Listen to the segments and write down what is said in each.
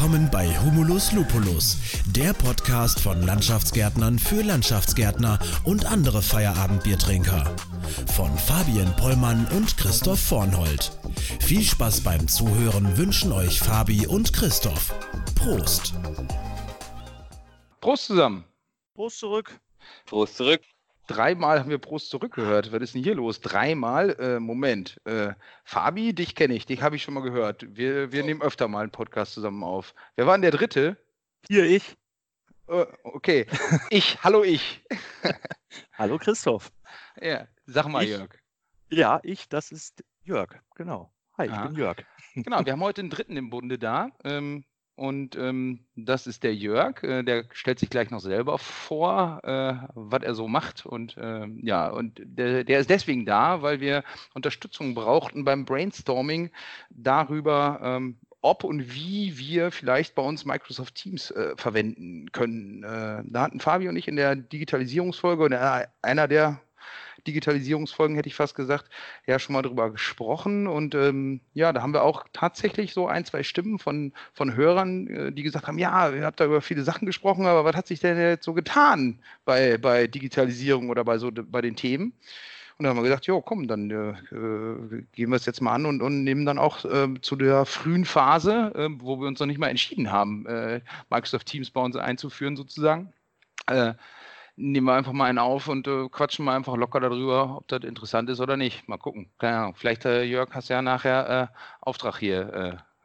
Willkommen bei Humulus Lupulus, der Podcast von Landschaftsgärtnern für Landschaftsgärtner und andere Feierabendbiertrinker. Von Fabian Pollmann und Christoph Vornhold. Viel Spaß beim Zuhören wünschen euch Fabi und Christoph. Prost! Prost zusammen. Prost zurück. Prost zurück. Dreimal haben wir Prost zurückgehört. Was ist denn hier los? Dreimal? Äh, Moment. Äh, Fabi, dich kenne ich, dich habe ich schon mal gehört. Wir, wir nehmen öfter mal einen Podcast zusammen auf. Wer war denn der dritte? Hier ich. Äh, okay. Ich, hallo ich. Hallo Christoph. Ja, sag mal, Ich? Jörg. Ja, ich, das ist Jörg. Genau. Hi, ich Aha. bin Jörg. Genau, wir haben heute einen dritten im Bunde da. Ähm, und ähm, das ist der Jörg. Äh, der stellt sich gleich noch selber vor, äh, was er so macht. Und ähm, ja, und der, der ist deswegen da, weil wir Unterstützung brauchten beim Brainstorming darüber, ähm, ob und wie wir vielleicht bei uns Microsoft Teams äh, verwenden können. Äh, da hatten Fabi und ich in der Digitalisierungsfolge oder einer der Digitalisierungsfolgen, hätte ich fast gesagt, ja schon mal drüber gesprochen. Und ähm, ja, da haben wir auch tatsächlich so ein, zwei Stimmen von, von Hörern, äh, die gesagt haben, ja, ihr habt da über viele Sachen gesprochen, aber was hat sich denn jetzt so getan bei, bei Digitalisierung oder bei, so, bei den Themen? Und dann haben wir gesagt, jo, komm, dann äh, äh, gehen wir es jetzt mal an und, und nehmen dann auch äh, zu der frühen Phase, äh, wo wir uns noch nicht mal entschieden haben, äh, Microsoft Teams bei uns einzuführen sozusagen. Nehmen wir einfach mal einen auf und äh, quatschen mal einfach locker darüber, ob das interessant ist oder nicht. Mal gucken. Keine Ahnung. Vielleicht, äh, Jörg, hast du ja nachher äh, Auftrag hier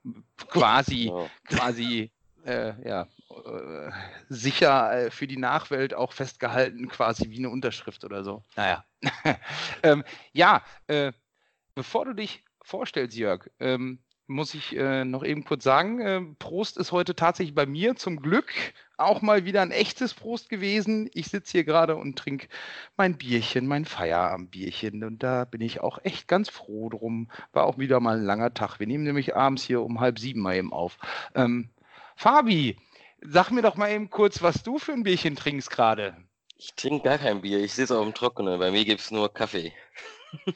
äh, quasi, Ja. quasi äh, ja, äh, sicher für die Nachwelt auch festgehalten, quasi wie eine Unterschrift oder so. Naja. ähm, ja, bevor du dich vorstellst, Jörg, ähm, muss ich noch eben kurz sagen, Prost ist heute tatsächlich bei mir zum Glück auch mal wieder ein echtes Prost gewesen. Ich sitze hier gerade und trinke mein Bierchen, mein Feierabendbierchen und da bin ich auch echt ganz froh drum. War auch wieder mal ein langer Tag. Wir nehmen nämlich abends hier um halb sieben mal eben auf. Ähm, Fabi, sag mir doch mal eben kurz, was du für ein Bierchen trinkst gerade. Ich trinke gar kein Bier, ich sitze auf dem Trockenen. Bei mir gibt es nur Kaffee.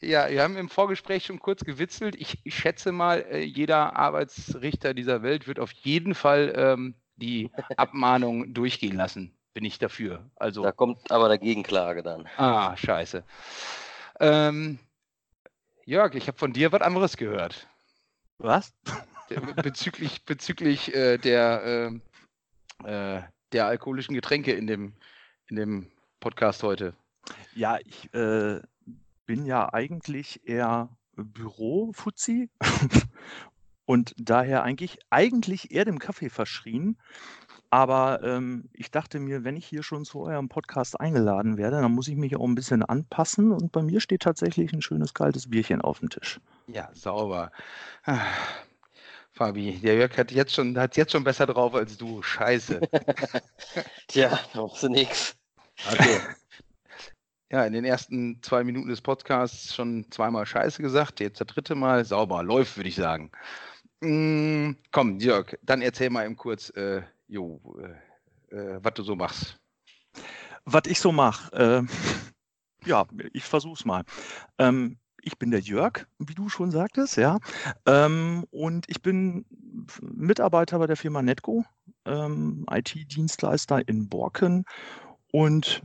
Ja, wir haben im Vorgespräch schon kurz gewitzelt. Ich, ich schätze mal, äh, jeder Arbeitsrichter dieser Welt wird auf jeden Fall ähm, die Abmahnung durchgehen lassen. Bin ich dafür. Also, Da kommt aber der Gegenklage dann. ah, scheiße. Ähm, Jörg, ich habe von dir was anderes gehört. Was? Bezüglich bezüglich äh, der, ähm, äh, der alkoholischen Getränke in dem, in dem Podcast heute. Ja, ich äh, bin ja eigentlich eher Büro-Fuzzi und daher eigentlich, eigentlich eher dem Kaffee verschrien. Aber ähm, ich dachte mir, wenn ich hier schon zu eurem Podcast eingeladen werde, dann muss ich mich auch ein bisschen anpassen. Und bei mir steht tatsächlich ein schönes kaltes Bierchen auf dem Tisch. Ja, sauber. Ah, Fabi, der Jörg hat jetzt schon, hat jetzt schon besser drauf als du. Scheiße. Tja, da machst du nix. Okay. Ja, in den ersten zwei Minuten des Podcasts schon zweimal Scheiße gesagt, jetzt das dritte Mal sauber. Läuft, würde ich sagen. Mm, komm, Jörg, dann erzähl mal eben kurz, äh, äh, äh, was du so machst. Was ich so mache, äh, ja, ich versuch's mal. Ähm, ich bin der Jörg, wie du schon sagtest, ja. Ähm, und ich bin Mitarbeiter bei der Firma Netco, ähm, IT-Dienstleister in Borken und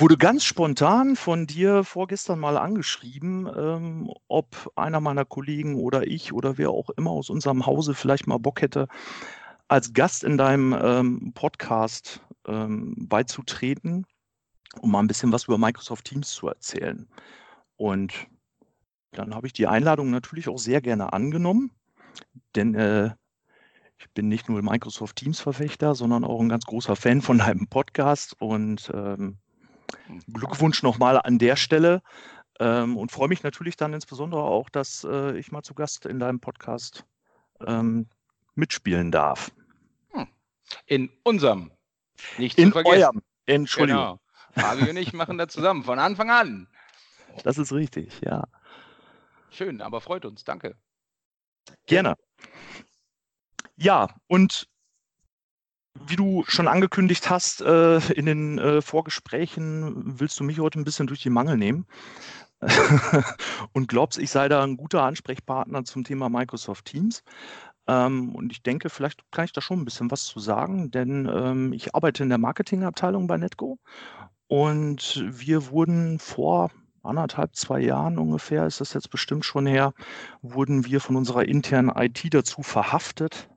wurde ganz spontan von dir vorgestern mal angeschrieben, ähm, ob einer meiner Kollegen oder ich oder wer auch immer aus unserem Hause vielleicht mal Bock hätte, als Gast in deinem ähm, Podcast ähm, beizutreten, um mal ein bisschen was über Microsoft Teams zu erzählen. Und dann habe ich die Einladung natürlich auch sehr gerne angenommen, denn äh, ich bin nicht nur Microsoft Teams-Verfechter, sondern auch ein ganz großer Fan von deinem Podcast und ähm, Glückwunsch nochmal an der Stelle ähm, und freue mich natürlich dann insbesondere auch, dass äh, ich mal zu Gast in deinem Podcast ähm, mitspielen darf. In unserem. Nicht zu In vergessen. eurem, Entschuldigung, Genau. Fabi und ich machen das zusammen, von Anfang an. das ist richtig, ja. Schön, aber freut uns. Danke. Gerne. Ja, und wie du schon angekündigt hast äh, in den äh, Vorgesprächen, willst du mich heute ein bisschen durch die Mangel nehmen und glaubst, ich sei da ein guter Ansprechpartner zum Thema Microsoft Teams. Ähm, und ich denke, vielleicht kann ich da schon ein bisschen was zu sagen, denn ähm, ich arbeite in der Marketingabteilung bei Netgo und wir wurden vor anderthalb, zwei Jahren ungefähr, ist das jetzt bestimmt schon her, wurden wir von unserer internen IT dazu verhaftet.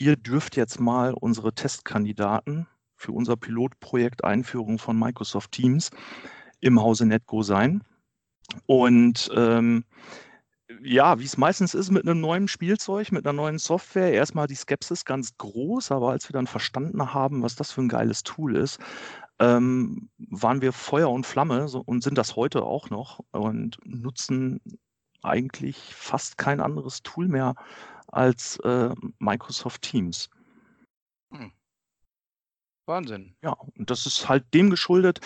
Ihr dürft jetzt mal unsere Testkandidaten für unser Pilotprojekt Einführung von Microsoft Teams im Hause Netgo sein. Und ähm, ja, wie es meistens ist mit einem neuen Spielzeug, mit einer neuen Software, erstmal die Skepsis ganz groß, aber als wir dann verstanden haben, was das für ein geiles Tool ist, ähm, waren wir Feuer und Flamme so, und sind das heute auch noch und nutzen eigentlich fast kein anderes Tool mehr als äh, Microsoft Teams. Hm. Wahnsinn. Ja, und das ist halt dem geschuldet.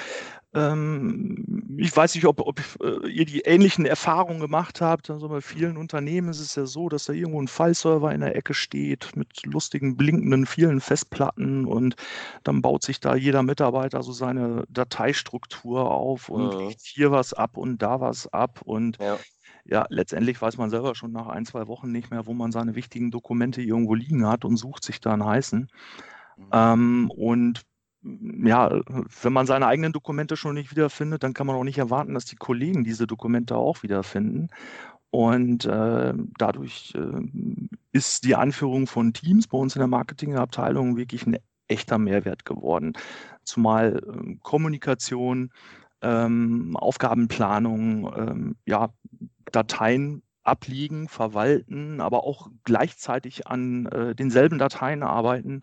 Ähm, ich weiß nicht, ob, ob äh, ihr die ähnlichen Erfahrungen gemacht habt. Also bei vielen Unternehmen ist es ja so, dass da irgendwo ein File-Server in der Ecke steht mit lustigen, blinkenden, vielen Festplatten und dann baut sich da jeder Mitarbeiter so seine Dateistruktur auf und mhm. legt hier was ab und da was ab und ja ja, letztendlich weiß man selber schon nach ein, zwei Wochen nicht mehr, wo man seine wichtigen Dokumente irgendwo liegen hat und sucht sich da einen heißen. Mhm. Ähm, und ja, wenn man seine eigenen Dokumente schon nicht wiederfindet, dann kann man auch nicht erwarten, dass die Kollegen diese Dokumente auch wiederfinden. Und äh, dadurch äh, ist die Anführung von Teams bei uns in der Marketingabteilung wirklich ein echter Mehrwert geworden. Zumal äh, Kommunikation, ähm, Aufgabenplanung, ähm, ja, Dateien abliegen, verwalten, aber auch gleichzeitig an äh, denselben Dateien arbeiten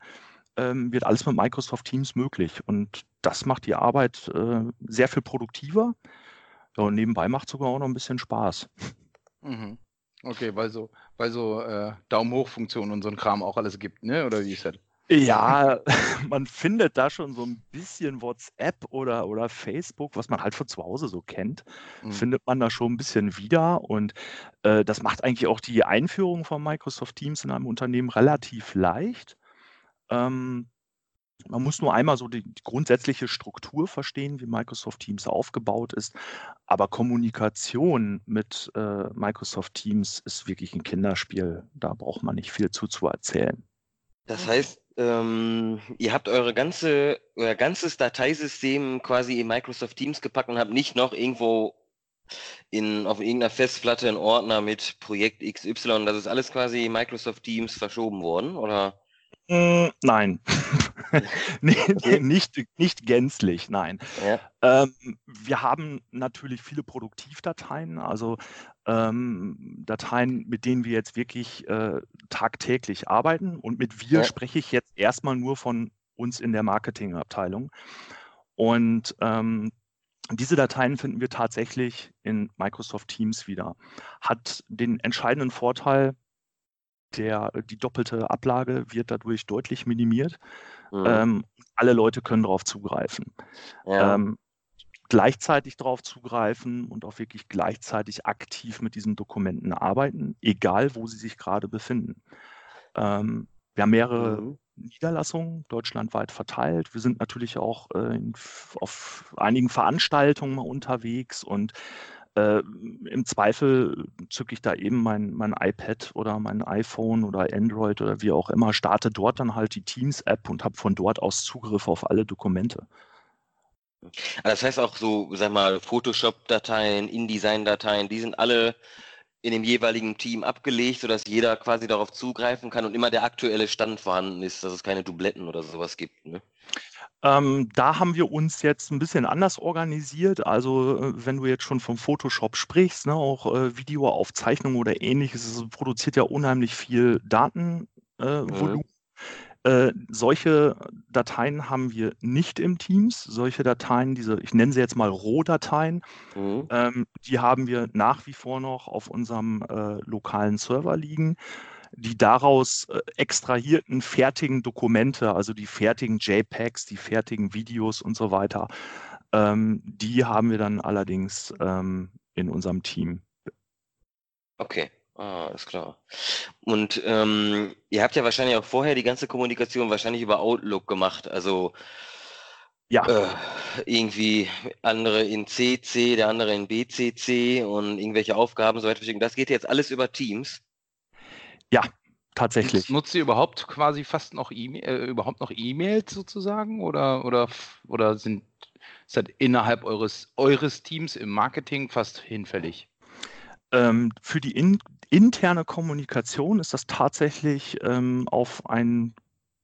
ähm, wird alles mit Microsoft Teams möglich. Und das macht die Arbeit äh, sehr viel produktiver. Ja, und nebenbei macht sogar auch noch ein bisschen Spaß. Mhm. Okay, weil so, weil so äh, Daumen hoch Funktionen und so ein Kram auch alles gibt, ne? Oder wie ist das? Ja, man findet da schon so ein bisschen WhatsApp oder, oder Facebook, was man halt von zu Hause so kennt, mhm. findet man da schon ein bisschen wieder. Und äh, das macht eigentlich auch die Einführung von Microsoft Teams in einem Unternehmen relativ leicht. Ähm, man muss nur einmal so die, die, grundsätzliche Struktur verstehen, wie Microsoft Teams aufgebaut ist. Aber Kommunikation mit äh, Microsoft Teams ist wirklich ein Kinderspiel. Da braucht man nicht viel zu, zu erzählen. Das heißt, ähm, ihr habt eure ganze, euer ganzes Dateisystem quasi in Microsoft Teams gepackt und habt nicht noch irgendwo in, auf irgendeiner Festplatte einen Ordner mit Projekt XY. Das ist alles quasi Microsoft Teams verschoben worden, oder? Hm, nein, nicht, nicht gänzlich, nein. Ja. Ähm, wir haben natürlich viele Produktivdateien, also ähm, Dateien, mit denen wir jetzt wirklich äh, tagtäglich arbeiten. Und mit wir ja. spreche ich jetzt erstmal nur von uns in der Marketingabteilung. Und ähm, diese Dateien finden wir tatsächlich in Microsoft Teams wieder. Hat den entscheidenden Vorteil, der, die doppelte Ablage wird dadurch deutlich minimiert. Mhm. Ähm, alle Leute können darauf zugreifen. Ja. Ähm, gleichzeitig darauf zugreifen und auch wirklich gleichzeitig aktiv mit diesen Dokumenten arbeiten, egal wo sie sich gerade befinden. Ähm, wir haben mehrere mhm. Niederlassungen deutschlandweit verteilt. Wir sind natürlich auch äh, auf einigen Veranstaltungen mal unterwegs und äh, Im Zweifel zücke ich da eben mein, mein iPad oder mein iPhone oder Android oder wie auch immer, starte dort dann halt die Teams-App und habe von dort aus Zugriff auf alle Dokumente. Das heißt auch so, sag mal, Photoshop-Dateien, InDesign-Dateien, die sind alle in dem jeweiligen Team abgelegt, sodass jeder quasi darauf zugreifen kann und immer der aktuelle Stand vorhanden ist, dass es keine Dubletten oder sowas gibt. Ne? Ähm, da haben wir uns jetzt ein bisschen anders organisiert. Also äh, wenn du jetzt schon vom Photoshop sprichst, ne, auch äh, Videoaufzeichnungen oder ähnliches, es produziert ja unheimlich viel Datenvolumen. Äh, mhm. Äh, solche Dateien haben wir nicht im Teams. Solche Dateien, diese, ich nenne sie jetzt mal Rohdateien, mhm. ähm, die haben wir nach wie vor noch auf unserem äh, lokalen Server liegen die daraus äh, extrahierten fertigen Dokumente, also die fertigen JPEGs, die fertigen Videos und so weiter, ähm, die haben wir dann allerdings ähm, in unserem Team. Okay. Ah, ist klar. Und ähm, ihr habt ja wahrscheinlich auch vorher die ganze Kommunikation wahrscheinlich über Outlook gemacht. Also ja. Äh, irgendwie andere in CC, der andere in BCC und irgendwelche Aufgaben so weiter. Das geht jetzt alles über Teams. Ja, tatsächlich. Nutzt ihr überhaupt quasi fast noch E-Mail, äh, überhaupt noch E-Mails sozusagen? Oder, oder, oder sind ist das innerhalb eures, eures Teams im Marketing fast hinfällig? Ähm, für die in, interne Kommunikation ist das tatsächlich ähm, auf ein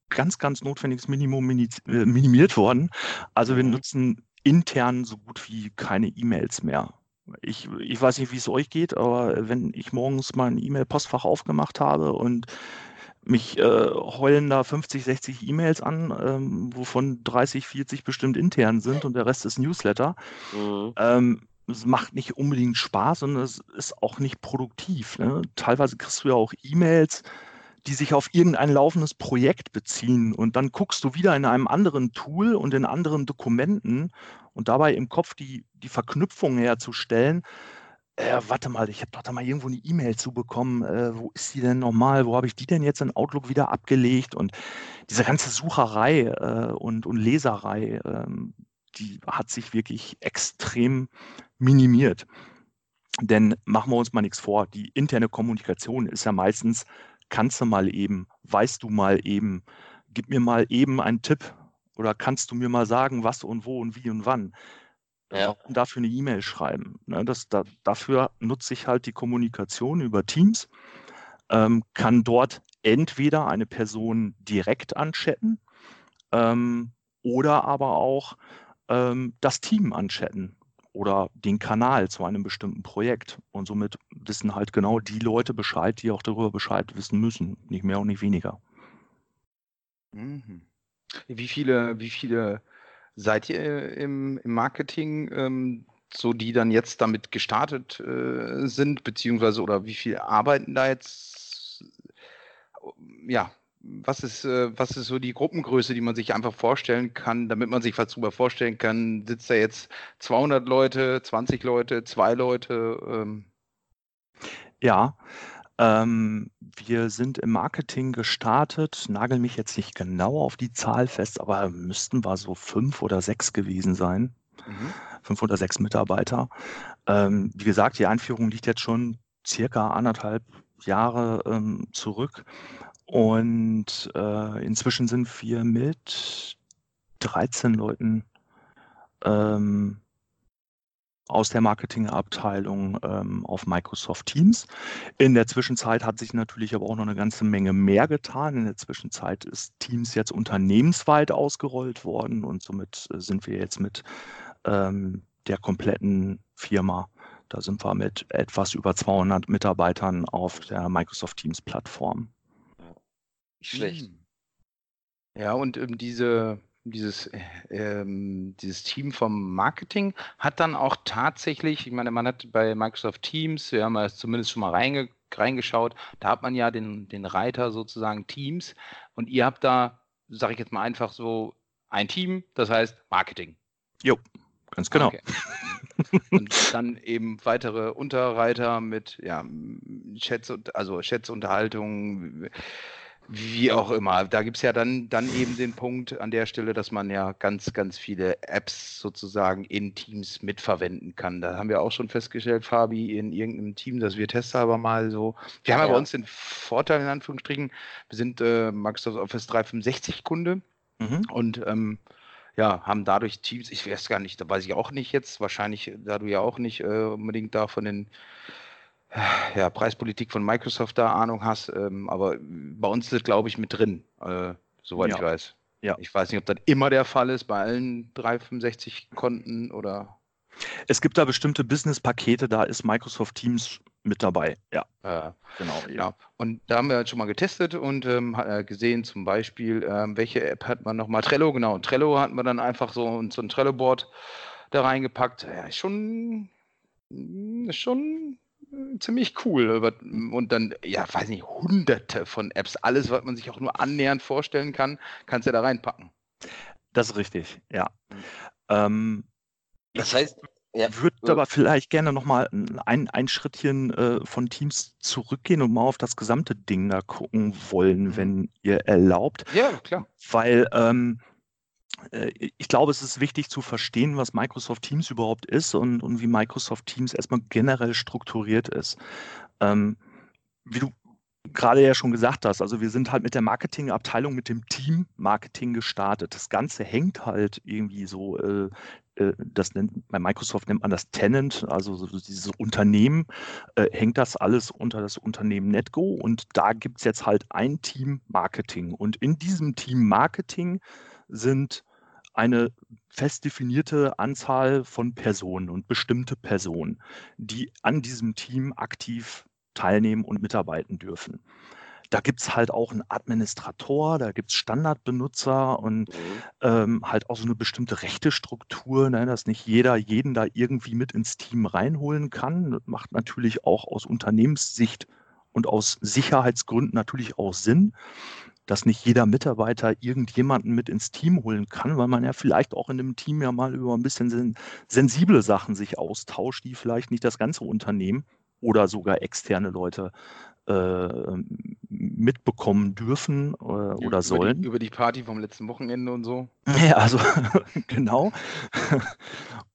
ganz, ganz notwendiges Minimum mini, äh, minimiert worden. Also wir mhm. nutzen intern so gut wie keine E-Mails mehr. Ich, ich weiß nicht, wie es euch geht, aber wenn ich morgens mein E-Mail-Postfach aufgemacht habe und mich äh, heulen da 50, 60 E-Mails an, ähm, wovon 30, 40 bestimmt intern sind und der Rest ist Newsletter. Mhm. Ähm, es macht nicht unbedingt Spaß und es ist auch nicht produktiv. Ne? Teilweise kriegst du ja auch E-Mails, die sich auf irgendein laufendes Projekt beziehen. Und dann guckst du wieder in einem anderen Tool und in anderen Dokumenten und dabei im Kopf die, die Verknüpfung herzustellen. Äh, warte mal, ich habe doch da mal irgendwo eine E-Mail zu bekommen. Äh, wo ist die denn nochmal? Wo habe ich die denn jetzt in Outlook wieder abgelegt? Und diese ganze Sucherei äh, und, und Leserei, ähm, die hat sich wirklich extrem minimiert. Denn machen wir uns mal nichts vor, die interne Kommunikation ist ja meistens kannst du mal eben, weißt du mal eben, gib mir mal eben einen Tipp oder kannst du mir mal sagen, was und wo und wie und wann. Ja. Warum dafür eine E-Mail schreiben? Ne, das, da, dafür nutze ich halt die Kommunikation über Teams, ähm, kann dort entweder eine Person direkt anchatten ähm, oder aber auch ähm, das Team anchatten oder den Kanal zu einem bestimmten Projekt. Und somit wissen halt genau die Leute Bescheid, die auch darüber Bescheid wissen müssen. Nicht mehr und nicht weniger. Mhm. Wie viele, wie viele seid ihr im, im Marketing, ähm, so die dann jetzt damit gestartet äh, sind, beziehungsweise oder wie viele arbeiten da jetzt? Ja, was ist, äh, was ist so die Gruppengröße, die man sich einfach vorstellen kann, damit man sich was drüber vorstellen kann? Sitzt da jetzt 200 Leute, 20 Leute, zwei Leute? Ähm? Ja, ähm, wir sind im Marketing gestartet, nagel mich jetzt nicht genau auf die Zahl fest, aber müssten wir so fünf oder sechs gewesen sein. Mhm. Fünf oder sechs Mitarbeiter. Ähm, wie gesagt, die Einführung liegt jetzt schon circa anderthalb Jahre ähm, zurück. Und äh, inzwischen sind wir mit 13 Leuten ähm, aus der Marketingabteilung ähm, auf Microsoft Teams. In der Zwischenzeit hat sich natürlich aber auch noch eine ganze Menge mehr getan. In der Zwischenzeit ist Teams jetzt unternehmensweit ausgerollt worden und somit äh, sind wir jetzt mit ähm, der kompletten Firma, da sind wir mit etwas über 200 Mitarbeitern auf der Microsoft Teams Plattform. Nicht schlecht. Hm. Ja, und ähm, diese, dieses, äh, ähm, dieses Team vom Marketing hat dann auch tatsächlich, ich meine, man hat bei Microsoft Teams, wir haben ja zumindest schon mal reinge reingeschaut, da hat man ja den, den Reiter sozusagen Teams und ihr habt da, sage ich jetzt mal einfach so, ein Team, das heißt Marketing. Jo, ganz genau. Okay. und dann eben weitere Unterreiter mit ja, Chats, also Chatsunterhaltung, wie auch immer. Da gibt es ja dann, dann eben den Punkt an der Stelle, dass man ja ganz, ganz viele Apps sozusagen in Teams mitverwenden kann. Da haben wir auch schon festgestellt, Fabi, in irgendeinem Team, dass wir testhalber mal so. Wir haben ja, bei uns den Vorteil, in Anführungsstrichen, wir sind äh, Microsoft Office 365 Kunde mhm. und ähm, ja, haben dadurch Teams, ich weiß gar nicht, da weiß ich auch nicht jetzt, wahrscheinlich, da du ja auch nicht äh, unbedingt da von den ja, Preispolitik von Microsoft da Ahnung hast, ähm, aber bei uns ist das, glaube ich, mit drin, äh, soweit ja. ich weiß. Ja. Ich weiß nicht, ob das immer der Fall ist bei allen 365 Konten oder. Es gibt da bestimmte Business-Pakete, da ist Microsoft Teams mit dabei. Ja, äh, genau. Ja. Und da haben wir halt schon mal getestet und ähm, äh, gesehen, zum Beispiel, ähm, welche App hat man nochmal? Trello, genau. Trello hat man dann einfach so, so ein Trello-Board da reingepackt. Ja, schon, ist schon ziemlich cool. Und dann, ja, weiß nicht, hunderte von Apps, alles, was man sich auch nur annähernd vorstellen kann, kannst du da reinpacken. Das ist richtig, ja. Ähm, das heißt, ja. würde aber vielleicht gerne nochmal ein, ein Schrittchen äh, von Teams zurückgehen und mal auf das gesamte Ding da gucken wollen, mhm. wenn ihr erlaubt. Ja, klar. Weil ähm, äh, ich glaube, es ist wichtig zu verstehen, was Microsoft Teams überhaupt ist und, und wie Microsoft Teams erstmal generell strukturiert ist. Ähm, wie du gerade ja schon gesagt hast, also wir sind halt mit der Marketingabteilung, mit dem Team Marketing gestartet. Das Ganze hängt halt irgendwie so, äh, äh, das nennt, bei Microsoft nennt man das Tenant, also so dieses Unternehmen, äh, hängt das alles unter das Unternehmen NetGo und da gibt es jetzt halt ein Team Marketing. Und in diesem Team Marketing sind eine fest definierte Anzahl von Personen und bestimmte Personen, die an diesem Team aktiv teilnehmen und mitarbeiten dürfen. Da gibt es halt auch einen Administrator, da gibt es Standardbenutzer und mhm. ähm, halt auch so eine bestimmte Rechtestruktur, ne, dass nicht jeder jeden da irgendwie mit ins Team reinholen kann. Das macht natürlich auch aus Unternehmenssicht und aus Sicherheitsgründen natürlich auch Sinn, dass nicht jeder Mitarbeiter irgendjemanden mit ins Team holen kann, weil man ja vielleicht auch in einem Team ja mal über ein bisschen sensible Sachen sich austauscht, die vielleicht nicht das ganze Unternehmen oder sogar externe Leute äh, mitbekommen dürfen äh, oder über sollen. Die, über die Party vom letzten Wochenende und so. Ja, also genau.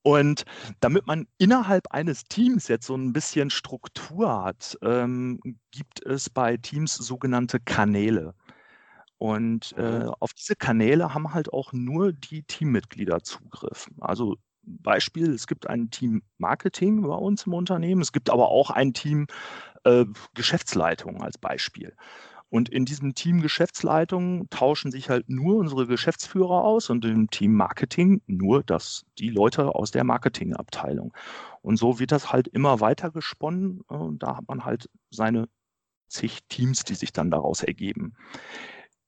Und damit man innerhalb eines Teams jetzt so ein bisschen Struktur hat, ähm, gibt es bei Teams sogenannte Kanäle. Und äh, mhm. auf diese Kanäle haben halt auch nur die Teammitglieder Zugriff. Also Beispiel, es gibt ein Team Marketing bei uns im Unternehmen, es gibt aber auch ein Team äh, Geschäftsleitung als Beispiel. Und in diesem Team Geschäftsleitung tauschen sich halt nur unsere Geschäftsführer aus und im Team Marketing nur das, die Leute aus der Marketingabteilung. Und so wird das halt immer weiter gesponnen und da hat man halt seine zig Teams, die sich dann daraus ergeben.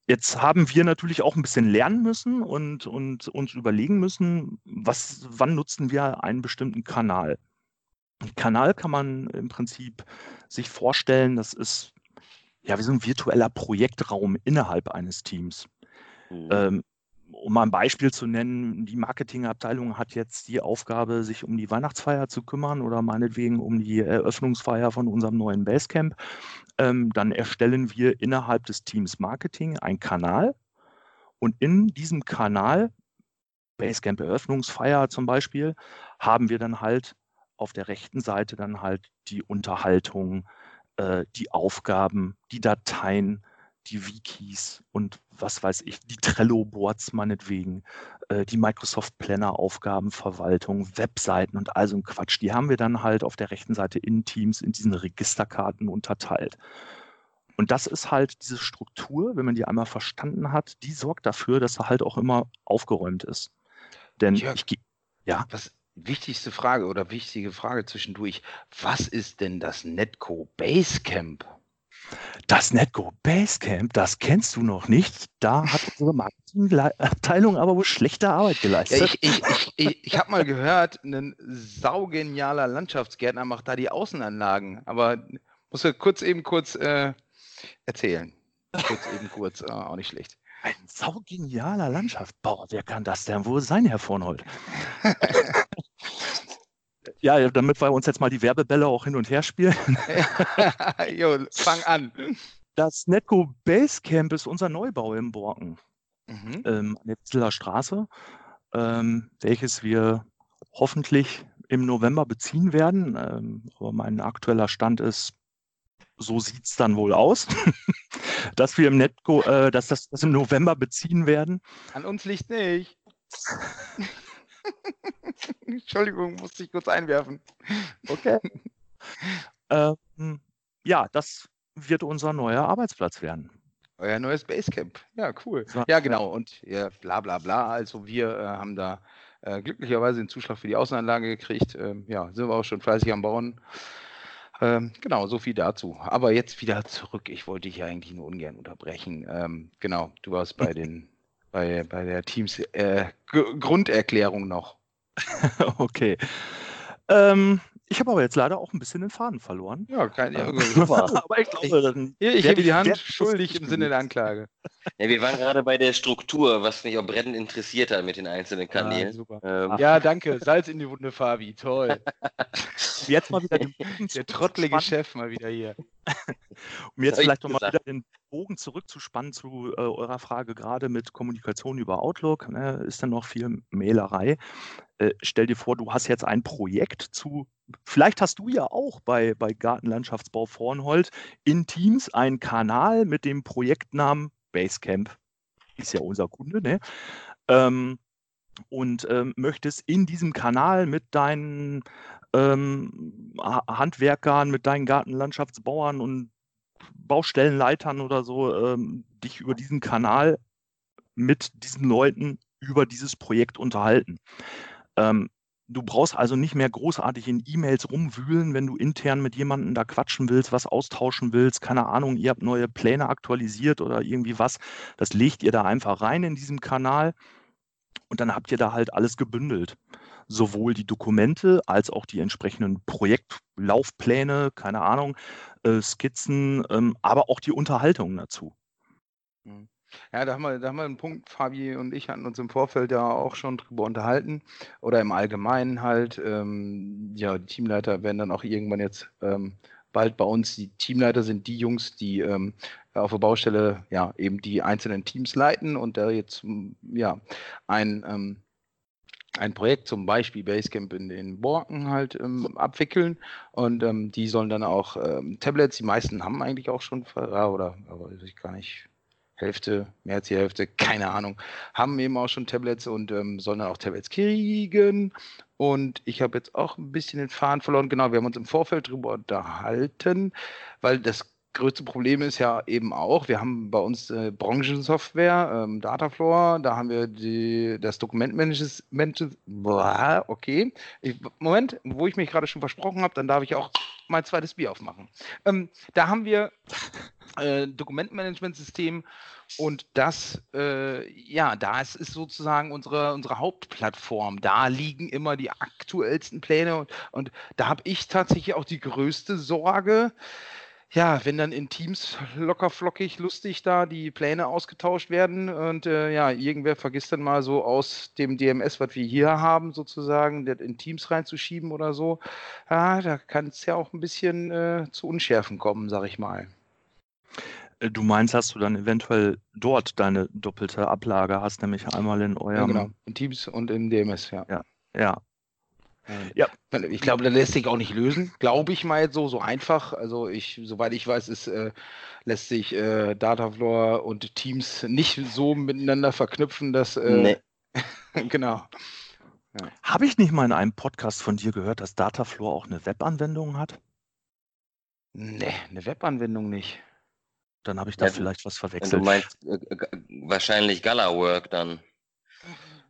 Jetzt haben wir natürlich auch ein bisschen lernen müssen und, und uns überlegen müssen, was, wann nutzen wir einen bestimmten Kanal. Ein Kanal kann man im Prinzip sich vorstellen, das ist ja wie so ein virtueller Projektraum innerhalb eines Teams. Mhm. Ähm, um ein Beispiel zu nennen, die Marketingabteilung hat jetzt die Aufgabe, sich um die Weihnachtsfeier zu kümmern oder meinetwegen um die Eröffnungsfeier von unserem neuen Basecamp. Ähm, dann erstellen wir innerhalb des Teams Marketing einen Kanal und in diesem Kanal, Basecamp Eröffnungsfeier zum Beispiel, haben wir dann halt auf der rechten Seite dann halt die Unterhaltung, äh, die Aufgaben, die Dateien, die Wikis und was weiß ich, die Trello-Boards meinetwegen, äh, die Microsoft Planner-Aufgabenverwaltung, Webseiten und all so ein Quatsch. Die haben wir dann halt auf der rechten Seite in Teams in diesen Registerkarten unterteilt. Und das ist halt diese Struktur, wenn man die einmal verstanden hat, die sorgt dafür, dass er halt auch immer aufgeräumt ist. Denn Jörg, ich, ja. Was, wichtigste Frage oder wichtige Frage zwischendurch. Was ist denn das Netco Basecamp? Das Netco Basecamp, das kennst du noch nicht. Da hat unsere Marketingabteilung aber wohl schlechte Arbeit geleistet. Ja, ich ich, ich, ich, habe mal gehört, ein saugenialer Landschaftsgärtner macht da die Außenanlagen. Aber muss er kurz eben kurz äh, erzählen. Kurz eben kurz, äh, auch nicht schlecht. Ein saugenialer Landschaftsbauer, wer kann das denn wohl sein, Herr Vornhold? Ja, damit wir uns jetzt mal die Werbebälle auch hin und her spielen. jo, fang an. Das Netco Basecamp ist unser Neubau im Borken mhm. ähm, an der Ziller Straße, ähm, welches wir hoffentlich im November beziehen werden. Ähm, aber mein aktueller Stand ist, so sieht es dann wohl aus, dass wir im Netco, äh, dass das, das im November beziehen werden. An uns liegt nicht. Entschuldigung, musste ich kurz einwerfen. Okay. ähm, ja, das wird unser neuer Arbeitsplatz werden. Euer neues Basecamp. Ja, cool. Ja, genau. Und ja, bla bla bla. Also wir äh, haben da äh, glücklicherweise den Zuschlag für die Außenanlage gekriegt. Ähm, ja, sind wir auch schon fleißig am Bauen. Ähm, genau, so viel dazu. Aber jetzt wieder zurück. Ich wollte dich ja eigentlich nur ungern unterbrechen. Ähm, genau, du warst bei den bei, bei der Teams äh, Grunderklärung noch. okay. Ähm, ich habe aber jetzt leider auch ein bisschen den Faden verloren. Ja, kein, ja, aber ich glaube, dann. Ich, ich hebe die Hand schuldig im Sinne der Anklage. Ja, wir waren gerade bei der Struktur, was mich auch brennend interessiert hat mit den einzelnen Kanälen. Ja, super. Ähm. ja danke. Salz in die Wunde, Fabi. Toll. jetzt mal wieder den Bogen Der trottelige Chef mal wieder hier. um jetzt vielleicht nochmal wieder den Bogen zurückzuspannen zu äh, eurer Frage gerade mit Kommunikation über Outlook. Ne, ist dann noch viel Mailerei. Äh, stell dir vor, du hast jetzt ein Projekt zu vielleicht hast du ja auch bei, bei Gartenlandschaftsbau Vornhold in Teams einen Kanal mit dem Projektnamen Basecamp. Ist ja unser Kunde, ne? Ähm, und ähm, möchtest in diesem Kanal mit deinen ähm, Handwerkern, mit deinen Gartenlandschaftsbauern und Baustellenleitern oder so ähm, dich über diesen Kanal mit diesen Leuten über dieses Projekt unterhalten. Ähm, du brauchst also nicht mehr großartig in E-Mails rumwühlen, wenn du intern mit jemandem da quatschen willst, was austauschen willst. Keine Ahnung, ihr habt neue Pläne aktualisiert oder irgendwie was. Das legt ihr da einfach rein in diesem Kanal und dann habt ihr da halt alles gebündelt. Sowohl die Dokumente als auch die entsprechenden Projektlaufpläne, keine Ahnung, äh, Skizzen, ähm, aber auch die Unterhaltung dazu. Mhm. Ja, da haben, wir, da haben wir einen Punkt, Fabi und ich hatten uns im Vorfeld ja auch schon drüber unterhalten oder im Allgemeinen halt. Ähm, ja, die Teamleiter werden dann auch irgendwann jetzt ähm, bald bei uns. Die Teamleiter sind die Jungs, die ähm, auf der Baustelle ja eben die einzelnen Teams leiten und da jetzt ja ein ähm, ein Projekt, zum Beispiel Basecamp in den Borken halt ähm, abwickeln und ähm, die sollen dann auch ähm, Tablets, die meisten haben eigentlich auch schon, oder, aber ich gar nicht, Hälfte, mehr als die Hälfte, keine Ahnung, haben eben auch schon Tablets und ähm, sollen dann auch Tablets kriegen. Und ich habe jetzt auch ein bisschen den Faden verloren. Genau, wir haben uns im Vorfeld darüber unterhalten, weil das größte Problem ist ja eben auch, wir haben bei uns äh, Branchensoftware, ähm, Datafloor, da haben wir die, das Dokumentmanagement, okay. Ich, Moment, wo ich mich gerade schon versprochen habe, dann darf ich auch mein zweites Bier aufmachen. Ähm, da haben wir äh, Dokumentmanagementsystem und das, äh, ja, da ist, sozusagen unsere, unsere Hauptplattform. Da liegen immer die aktuellsten Pläne und, und da habe ich tatsächlich auch die größte Sorge, ja, wenn dann in Teams locker flockig lustig da die Pläne ausgetauscht werden und äh, ja, irgendwer vergisst dann mal so aus dem DMS, was wir hier haben, sozusagen, das in Teams reinzuschieben oder so, ja, da kann es ja auch ein bisschen äh, zu Unschärfen kommen, sag ich mal. Äh, du meinst, dass du dann eventuell dort deine doppelte Ablage hast, nämlich einmal in eurem. Ja, genau, in Teams und im DMS, ja. Ja, ja. Ja. Ich glaube, das lässt sich auch nicht lösen, glaube ich mal jetzt so, so einfach. Also ich, soweit ich weiß, ist, äh, lässt sich äh, Datafloor und Teams nicht so miteinander verknüpfen, dass äh, nee. genau. Ja. Habe ich nicht mal in einem Podcast von dir gehört, dass Datafloor auch eine Webanwendung hat? Nee, eine Webanwendung nicht. Dann habe ich da ja, vielleicht was verwechselt. Du meinst äh, wahrscheinlich Galawork dann.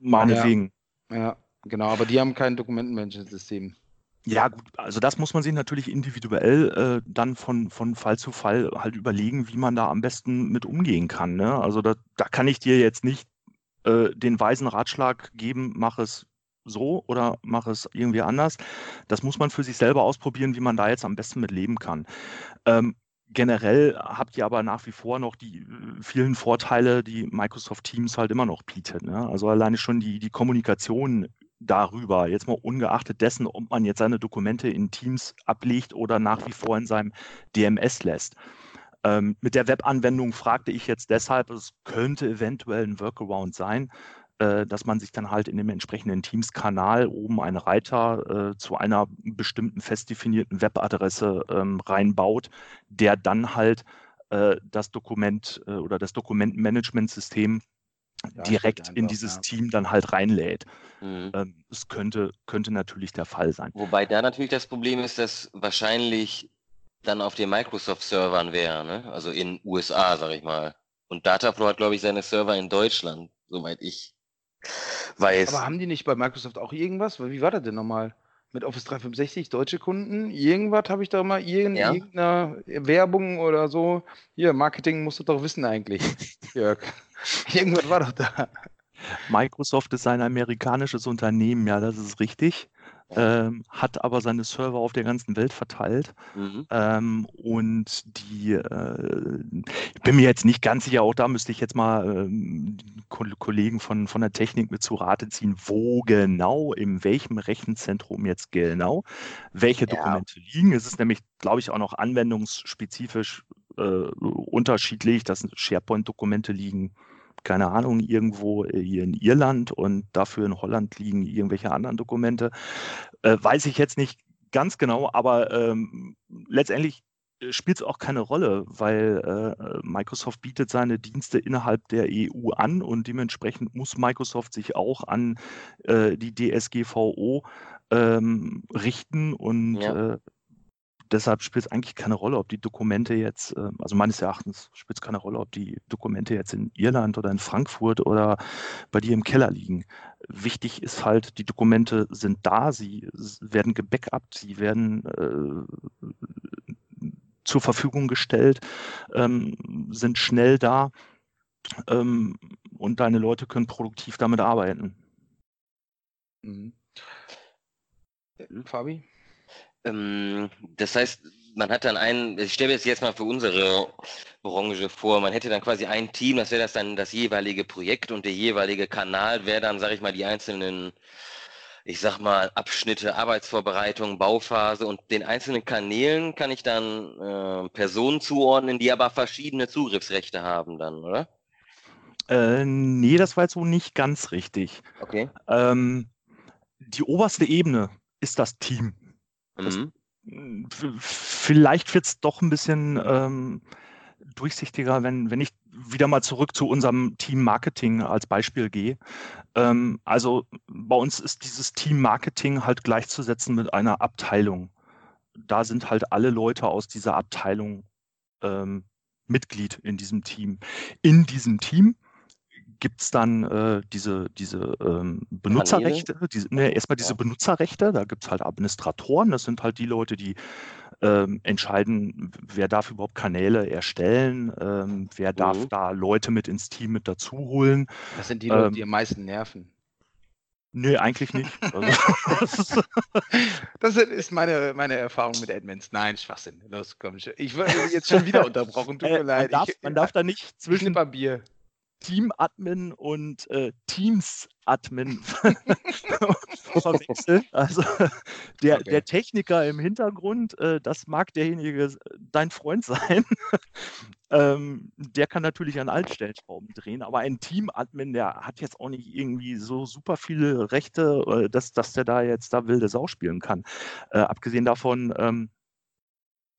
Meinetwegen. Ja. ja. Genau, aber die haben kein Dokumentenmanagementsystem. Ja, gut, also das muss man sich natürlich individuell äh, dann von, von Fall zu Fall halt überlegen, wie man da am besten mit umgehen kann. Ne? Also da, da kann ich dir jetzt nicht äh, den weisen Ratschlag geben, mach es so oder mach es irgendwie anders. Das muss man für sich selber ausprobieren, wie man da jetzt am besten mit leben kann. Ähm, generell habt ihr aber nach wie vor noch die äh, vielen Vorteile, die Microsoft Teams halt immer noch bietet. Ne? Also alleine schon die, die Kommunikation darüber, jetzt mal ungeachtet dessen, ob man jetzt seine Dokumente in Teams ablegt oder nach wie vor in seinem DMS lässt. Ähm, mit der Webanwendung fragte ich jetzt deshalb, es könnte eventuell ein Workaround sein, äh, dass man sich dann halt in dem entsprechenden Teams-Kanal oben einen Reiter äh, zu einer bestimmten fest definierten Webadresse ähm, reinbaut, der dann halt äh, das Dokument äh, oder das Dokumentenmanagementsystem ja, direkt in dieses ja. Team dann halt reinlädt. Mhm. Ähm, das könnte, könnte natürlich der Fall sein. Wobei da natürlich das Problem ist, dass wahrscheinlich dann auf den Microsoft-Servern wäre, ne? also in USA, sag ich mal. Und Dataflow hat, glaube ich, seine Server in Deutschland, soweit ich weiß. Aber haben die nicht bei Microsoft auch irgendwas? Wie war das denn nochmal? Mit Office 365, deutsche Kunden? Irgendwas habe ich da mal, irgend, ja. irgendeine Werbung oder so. Hier, Marketing musst du doch wissen eigentlich, Jörg. Irgendwas war doch da. Microsoft ist ein amerikanisches Unternehmen, ja, das ist richtig. Ähm, hat aber seine Server auf der ganzen Welt verteilt. Mhm. Ähm, und die, äh, ich bin mir jetzt nicht ganz sicher, auch da müsste ich jetzt mal ähm, Kollegen von, von der Technik mit zu Rate ziehen, wo genau, in welchem Rechenzentrum jetzt genau, welche Dokumente ja. liegen. Es ist nämlich, glaube ich, auch noch anwendungsspezifisch äh, unterschiedlich, dass SharePoint-Dokumente liegen keine Ahnung, irgendwo äh, hier in Irland und dafür in Holland liegen irgendwelche anderen Dokumente. Äh, weiß ich jetzt nicht Ganz genau, aber ähm, letztendlich spielt es auch keine Rolle, weil äh, Microsoft bietet seine Dienste innerhalb der EU an und dementsprechend muss Microsoft sich auch an äh, die DSGVO ähm, richten und ja. äh, deshalb spielt es eigentlich keine Rolle, ob die Dokumente jetzt, äh, also meines Erachtens spielt es keine Rolle, ob die Dokumente jetzt in Irland oder in Frankfurt oder bei dir im Keller liegen. Wichtig ist halt, die Dokumente sind da, sie werden gebackupt, sie werden äh, zur Verfügung gestellt, ähm, sind schnell da ähm, und deine Leute können produktiv damit arbeiten. Mhm. Fabi? Ähm, das heißt, man hat dann einen, ich stelle mir das jetzt mal für unsere Branche vor, man hätte dann quasi ein Team, das wäre das dann das jeweilige Projekt und der jeweilige Kanal wäre dann, sage ich mal, die einzelnen, ich sag mal, Abschnitte, Arbeitsvorbereitung, Bauphase und den einzelnen Kanälen kann ich dann äh, Personen zuordnen, die aber verschiedene Zugriffsrechte haben dann, oder? Äh, nee, das war jetzt so nicht ganz richtig. Okay. Ähm, die oberste Ebene ist das Team. Das, mhm. Vielleicht wird es doch ein bisschen ähm, durchsichtiger, wenn, wenn ich wieder mal zurück zu unserem Team Marketing als Beispiel gehe. Ähm, also bei uns ist dieses Team Marketing halt gleichzusetzen mit einer Abteilung. Da sind halt alle Leute aus dieser Abteilung ähm, Mitglied in diesem Team. In diesem Team gibt es dann äh, diese, diese ähm, Benutzerrechte, diese, ne, erstmal diese ja. Benutzerrechte, da gibt es halt Administratoren, das sind halt die Leute, die ähm, entscheiden, wer darf überhaupt Kanäle erstellen, ähm, wer mhm. darf da Leute mit ins Team mit dazu holen. Das sind die Leute, die ähm am meisten nerven. Nee, eigentlich nicht. Also, das ist meine, meine Erfahrung mit Admins. Nein, Schwachsinn. Los, komm. Ich wurde jetzt schon wieder unterbrochen. Tut äh, mir leid. Man darf, man darf da nicht zwischen Bier. Team-Admin und äh, Teams-Admin verwechseln. Also der, okay. der Techniker im Hintergrund, äh, das mag derjenige dein Freund sein. ähm, der kann natürlich an Altstellschrauben drehen, aber ein Team-Admin, der hat jetzt auch nicht irgendwie so super viele Rechte, äh, dass, dass der da jetzt da wilde Sau spielen kann. Äh, abgesehen davon, ähm,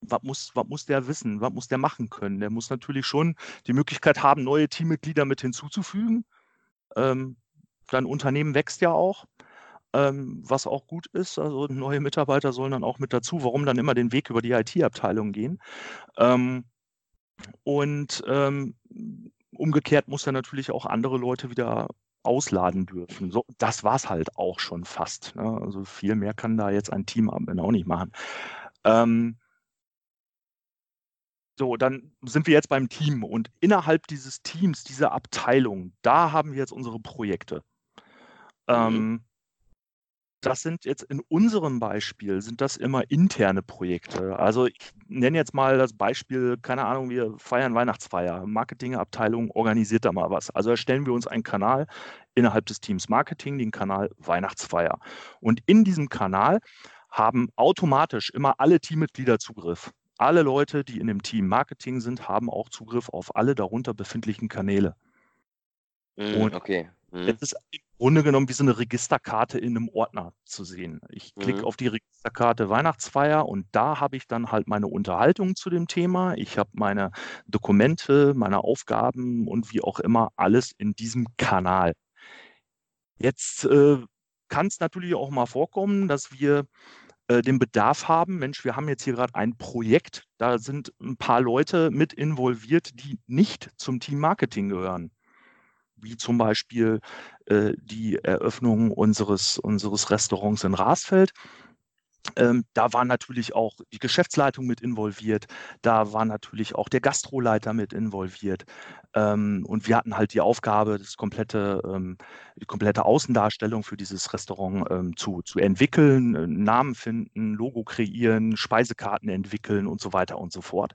was muss, was muss der wissen, was muss der machen können? Der muss natürlich schon die Möglichkeit haben, neue Teammitglieder mit hinzuzufügen. Ähm, dein Unternehmen wächst ja auch, ähm, was auch gut ist. Also neue Mitarbeiter sollen dann auch mit dazu. Warum dann immer den Weg über die IT-Abteilung gehen? Ähm, und ähm, umgekehrt muss er natürlich auch andere Leute wieder ausladen dürfen. So, das war es halt auch schon fast. Ne? Also viel mehr kann da jetzt ein Team auch nicht machen. Ähm, so, dann sind wir jetzt beim Team und innerhalb dieses Teams, dieser Abteilung, da haben wir jetzt unsere Projekte. Mhm. Ähm, das sind jetzt in unserem Beispiel, sind das immer interne Projekte. Also ich nenne jetzt mal das Beispiel, keine Ahnung, wir feiern Weihnachtsfeier. Marketingabteilung organisiert da mal was. Also erstellen wir uns einen Kanal innerhalb des Teams Marketing, den Kanal Weihnachtsfeier. Und in diesem Kanal haben automatisch immer alle Teammitglieder Zugriff alle Leute, die in dem Team Marketing sind, haben auch Zugriff auf alle darunter befindlichen Kanäle. Mm, und okay. Mm. Es ist im Grunde genommen wie so eine Registerkarte in einem Ordner zu sehen. Ich klicke mm. auf die Registerkarte Weihnachtsfeier und da habe ich dann halt meine Unterhaltung zu dem Thema. Ich habe meine Dokumente, meine Aufgaben und wie auch immer alles in diesem Kanal. Jetzt äh, kann es natürlich auch mal vorkommen, dass wir äh, den Bedarf haben, Mensch, wir haben jetzt hier gerade ein Projekt, da sind ein paar Leute mit involviert, die nicht zum Team Marketing gehören. Wie zum Beispiel äh, die Eröffnung unseres, unseres Restaurants in Rasfeld. Ähm, da war natürlich auch die Geschäftsleitung mit involviert, da war natürlich auch der Gastroleiter mit involviert. Ähm, und wir hatten halt die Aufgabe, das komplette, ähm, die komplette Außendarstellung für dieses Restaurant ähm, zu, zu entwickeln, äh, Namen finden, Logo kreieren, Speisekarten entwickeln und so weiter und so fort.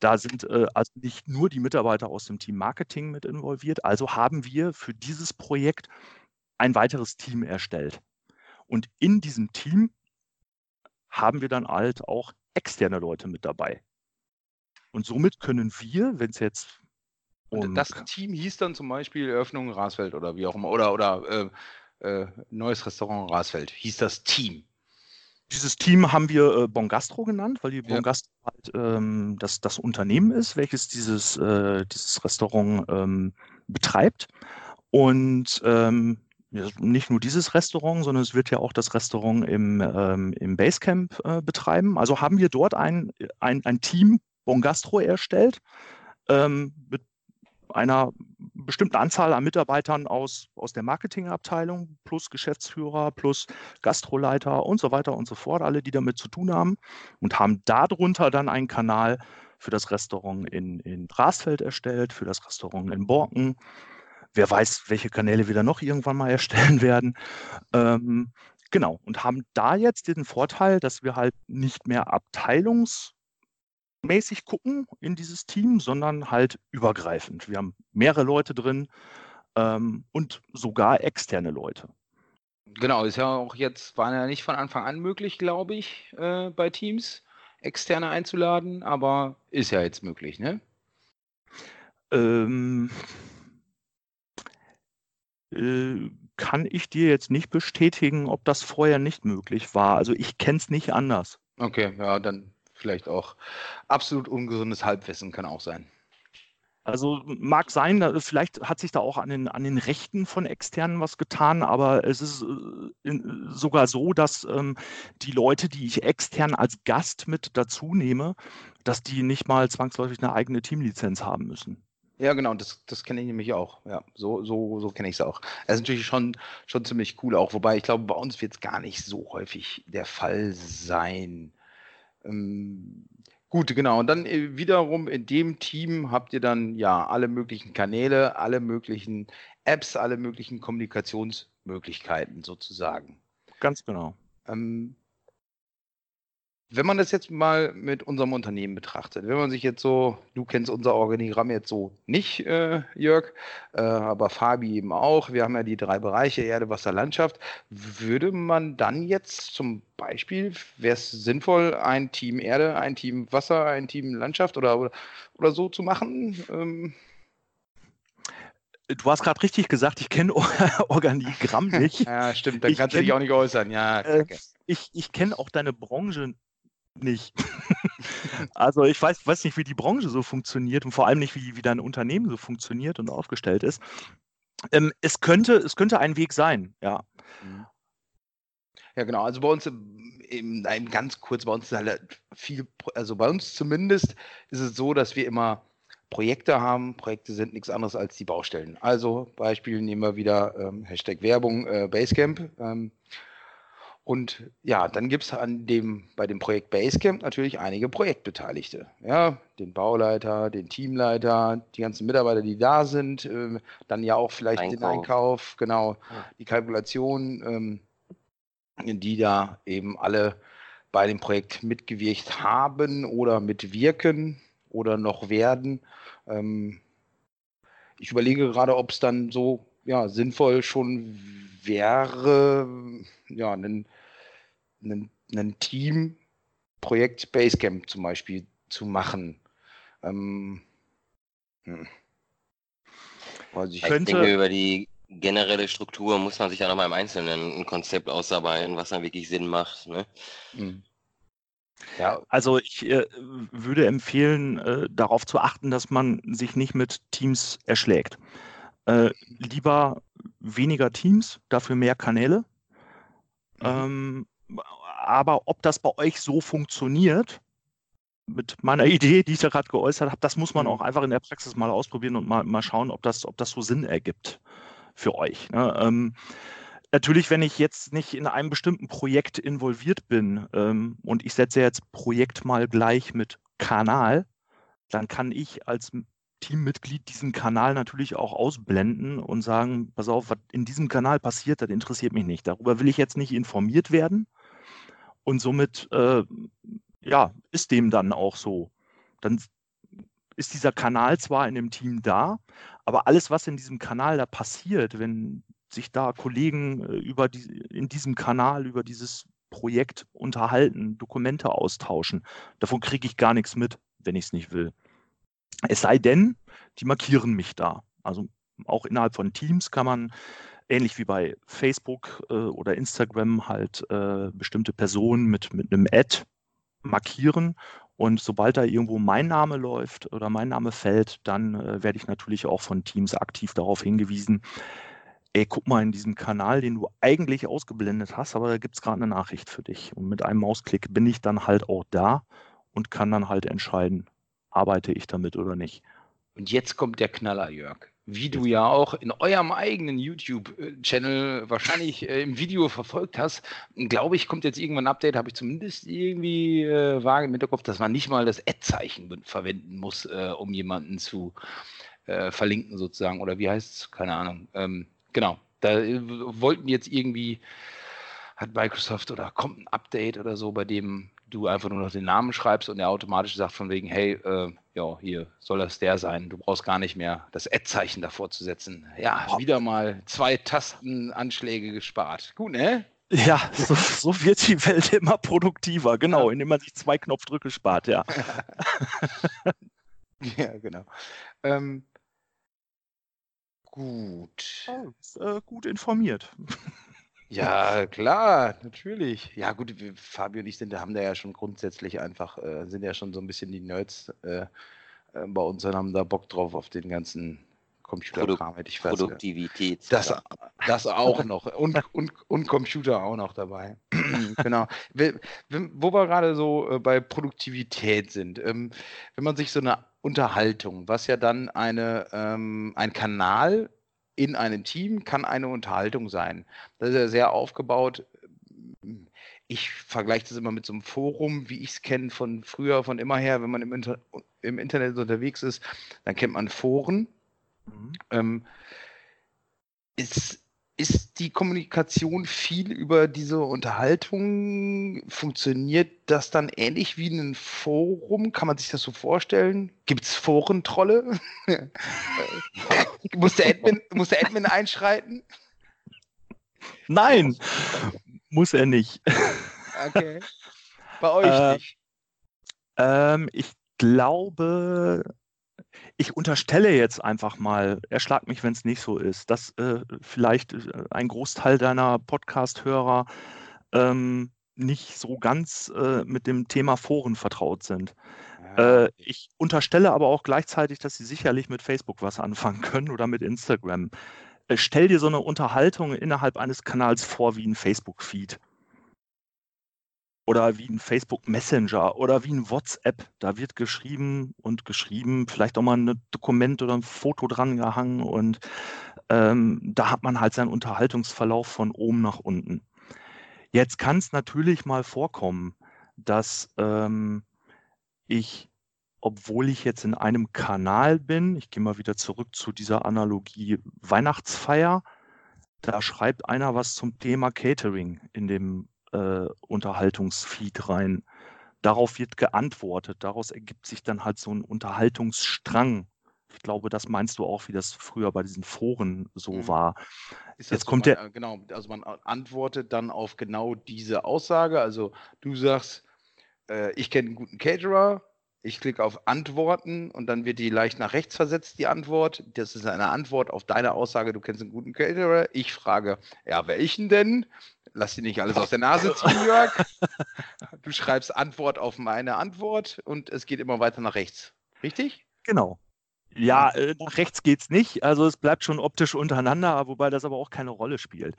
Da sind äh, also nicht nur die Mitarbeiter aus dem Team Marketing mit involviert, also haben wir für dieses Projekt ein weiteres Team erstellt. Und in diesem Team haben wir dann halt auch externe Leute mit dabei. Und somit können wir, wenn es jetzt um das Team hieß dann zum Beispiel Eröffnung Rasfeld oder wie auch immer, oder, oder äh, äh, neues Restaurant Rasfeld, hieß das Team. dieses Team haben wir äh, Bongastro genannt, weil die Bongastro halt ähm, das, das Unternehmen ist, welches dieses, äh, dieses Restaurant ähm, betreibt. Und ähm, nicht nur dieses Restaurant, sondern es wird ja auch das Restaurant im, ähm, im Basecamp äh, betreiben. Also haben wir dort ein, ein, ein Team Bongastro erstellt ähm, mit einer bestimmten Anzahl an Mitarbeitern aus, aus der Marketingabteilung plus Geschäftsführer plus Gastroleiter und so weiter und so fort, alle, die damit zu tun haben und haben darunter dann einen Kanal für das Restaurant in, in Brasfeld erstellt, für das Restaurant in Borken. Wer weiß, welche Kanäle wir dann noch irgendwann mal erstellen werden. Ähm, genau, und haben da jetzt den Vorteil, dass wir halt nicht mehr abteilungs- mäßig gucken in dieses Team, sondern halt übergreifend. Wir haben mehrere Leute drin ähm, und sogar externe Leute. Genau, ist ja auch jetzt, war ja nicht von Anfang an möglich, glaube ich, äh, bei Teams externe einzuladen, aber ist ja jetzt möglich, ne? Ähm, äh, kann ich dir jetzt nicht bestätigen, ob das vorher nicht möglich war. Also ich kenne es nicht anders. Okay, ja, dann vielleicht auch absolut ungesundes Halbwissen kann auch sein. Also mag sein, vielleicht hat sich da auch an den, an den Rechten von Externen was getan, aber es ist äh, sogar so, dass ähm, die Leute, die ich extern als Gast mit dazu nehme, dass die nicht mal zwangsläufig eine eigene Teamlizenz haben müssen. Ja, genau, das, das kenne ich nämlich auch. Ja, so, so, so kenne ich es auch. Es ist natürlich schon, schon ziemlich cool auch, wobei ich glaube, bei uns wird es gar nicht so häufig der Fall sein. Ähm, gut, genau. Und dann äh, wiederum in dem Team habt ihr dann ja alle möglichen Kanäle, alle möglichen Apps, alle möglichen Kommunikationsmöglichkeiten sozusagen. Ganz genau. Ähm, wenn man das jetzt mal mit unserem Unternehmen betrachtet, wenn man sich jetzt so, du kennst unser Organigramm jetzt so nicht, äh, Jörg, äh, aber Fabi eben auch, wir haben ja die drei Bereiche Erde, Wasser, Landschaft, würde man dann jetzt zum Beispiel, wäre es sinnvoll, ein Team Erde, ein Team Wasser, ein Team Landschaft oder, oder, oder so zu machen? Ähm, Du hast gerade richtig gesagt, ich kenne Organigramm nicht. ja, stimmt, dann ich kannst du dich auch nicht äußern. Ja, äh, ich ich kenne auch deine Branche nicht. also ich weiß, weiß nicht, wie die Branche so funktioniert und vor allem nicht, wie, wie dein Unternehmen so funktioniert und aufgestellt ist. Ähm, es, könnte, es könnte ein Weg sein, ja. Ja, genau. Also bei uns, eben, eben ganz kurz, bei uns ist halt viel, also bei uns zumindest ist es so, dass wir immer Projekte haben. Projekte sind nichts anderes als die Baustellen. Also Beispiel nehmen wir wieder ähm, Hashtag Werbung äh, Basecamp. Ähm, und ja, dann gibt es an dem, bei dem Projekt Basecamp natürlich einige Projektbeteiligte. Ja, den Bauleiter, den Teamleiter, die ganzen Mitarbeiter, die da sind, äh, dann ja auch vielleicht Einkauf. den Einkauf, genau, die Kalkulation, ähm, die da eben alle bei dem Projekt mitgewirkt haben oder mitwirken oder noch werden. Ähm, ich überlege gerade, ob es dann so ja, sinnvoll schon wäre, ja, ein, ein, ein Team Projekt Basecamp zum Beispiel zu machen. Ähm, hm. also ich, könnte, denke, über die generelle Struktur muss man sich ja nochmal im Einzelnen ein Konzept ausarbeiten, was dann wirklich Sinn macht. Ne? Hm. Ja. Also ich äh, würde empfehlen, äh, darauf zu achten, dass man sich nicht mit Teams erschlägt. Äh, lieber weniger Teams, dafür mehr Kanäle. Mhm. Ähm, aber ob das bei euch so funktioniert, mit meiner Idee, die ich da gerade geäußert habe, das muss man mhm. auch einfach in der Praxis mal ausprobieren und mal, mal schauen, ob das, ob das so Sinn ergibt für euch. Ne? Ähm, natürlich, wenn ich jetzt nicht in einem bestimmten Projekt involviert bin ähm, und ich setze jetzt Projekt mal gleich mit Kanal, dann kann ich als Teammitglied diesen Kanal natürlich auch ausblenden und sagen, pass auf, was in diesem Kanal passiert, das interessiert mich nicht. Darüber will ich jetzt nicht informiert werden. Und somit, äh, ja, ist dem dann auch so. Dann ist dieser Kanal zwar in dem Team da, aber alles, was in diesem Kanal da passiert, wenn sich da Kollegen äh, über die, in diesem Kanal über dieses Projekt unterhalten, Dokumente austauschen, davon kriege ich gar nichts mit, wenn ich es nicht will. Es sei denn, die markieren mich da. Also auch innerhalb von Teams kann man ähnlich wie bei Facebook äh, oder Instagram halt äh, bestimmte Personen mit, mit einem Ad markieren. Und sobald da irgendwo mein Name läuft oder mein Name fällt, dann äh, werde ich natürlich auch von Teams aktiv darauf hingewiesen, ey, guck mal in diesem Kanal, den du eigentlich ausgeblendet hast, aber da gibt es gerade eine Nachricht für dich. Und mit einem Mausklick bin ich dann halt auch da und kann dann halt entscheiden, arbeite ich damit oder nicht. Und jetzt kommt der Knaller, Jörg. Wie du ja auch in eurem eigenen YouTube-Channel wahrscheinlich äh, im Video verfolgt hast, glaube ich, kommt jetzt irgendwann ein Update, habe ich zumindest irgendwie äh, vage im Hinterkopf, dass man nicht mal das Ad-Zeichen verwenden muss, äh, um jemanden zu äh, verlinken sozusagen. Oder wie heißt es? Keine Ahnung. Ähm, genau. Da äh, wollten jetzt irgendwie, hat Microsoft oder kommt ein Update oder so, bei dem du einfach nur noch den Namen schreibst und er automatisch sagt von wegen, hey, äh, ja, hier soll das der sein. Du brauchst gar nicht mehr das Ad-Zeichen davor zu setzen. Ja, wieder mal zwei Tastenanschläge gespart. Gut, ne? Ja, so, so wird die Welt immer produktiver, genau, indem man sich zwei Knopfdrücke spart, ja. ja, genau. Ähm, gut. Oh, ist, äh, gut informiert. Ja, klar, natürlich. Ja, gut, wir, Fabio und ich sind, haben da ja schon grundsätzlich einfach, äh, sind ja schon so ein bisschen die Nerds äh, äh, bei uns und haben da Bock drauf auf den ganzen Computerkram, hätte ich fast. Produktivität. Das, das auch noch. Und, und, und Computer auch noch dabei. genau. Wo wir gerade so äh, bei Produktivität sind, ähm, wenn man sich so eine Unterhaltung, was ja dann eine, ähm, ein Kanal in einem Team kann eine Unterhaltung sein. Das ist ja sehr aufgebaut. Ich vergleiche das immer mit so einem Forum, wie ich es kenne von früher, von immer her, wenn man im, Inter im Internet unterwegs ist, dann kennt man Foren. Mhm. Ähm, ist, ist die Kommunikation viel über diese Unterhaltung? Funktioniert das dann ähnlich wie ein Forum? Kann man sich das so vorstellen? Gibt es Forentrolle? muss, der Admin, muss der Admin einschreiten? Nein, muss er nicht. Okay. Bei euch äh, nicht. Ähm, ich glaube, ich unterstelle jetzt einfach mal, erschlag mich, wenn es nicht so ist, dass äh, vielleicht äh, ein Großteil deiner Podcast-Hörer ähm, nicht so ganz äh, mit dem Thema Foren vertraut sind. Ja. Äh, ich unterstelle aber auch gleichzeitig, dass sie sicherlich mit Facebook was anfangen können oder mit Instagram. Äh, stell dir so eine Unterhaltung innerhalb eines Kanals vor wie ein Facebook-Feed oder wie ein Facebook Messenger oder wie ein WhatsApp. Da wird geschrieben und geschrieben, vielleicht auch mal ein Dokument oder ein Foto dran gehangen und ähm, da hat man halt seinen Unterhaltungsverlauf von oben nach unten. Jetzt kann es natürlich mal vorkommen, dass ähm, ich, obwohl ich jetzt in einem Kanal bin, ich gehe mal wieder zurück zu dieser Analogie Weihnachtsfeier, da schreibt einer was zum Thema Catering in dem äh, Unterhaltungsfeed rein. Darauf wird geantwortet. Daraus ergibt sich dann halt so ein Unterhaltungsstrang. Ich glaube, das meinst du auch, wie das früher bei diesen Foren so mhm. war. Jetzt kommt der. Genau, also man antwortet dann auf genau diese Aussage. Also du sagst, äh, ich kenne einen guten Caterer, ich klicke auf Antworten und dann wird die leicht nach rechts versetzt, die Antwort. Das ist eine Antwort auf deine Aussage, du kennst einen guten Caterer. Ich frage, ja, welchen denn? Lass dir nicht alles aus der Nase ziehen, Jörg. Du schreibst Antwort auf meine Antwort und es geht immer weiter nach rechts. Richtig? Genau. Ja, äh, nach rechts geht es nicht. Also es bleibt schon optisch untereinander, wobei das aber auch keine Rolle spielt.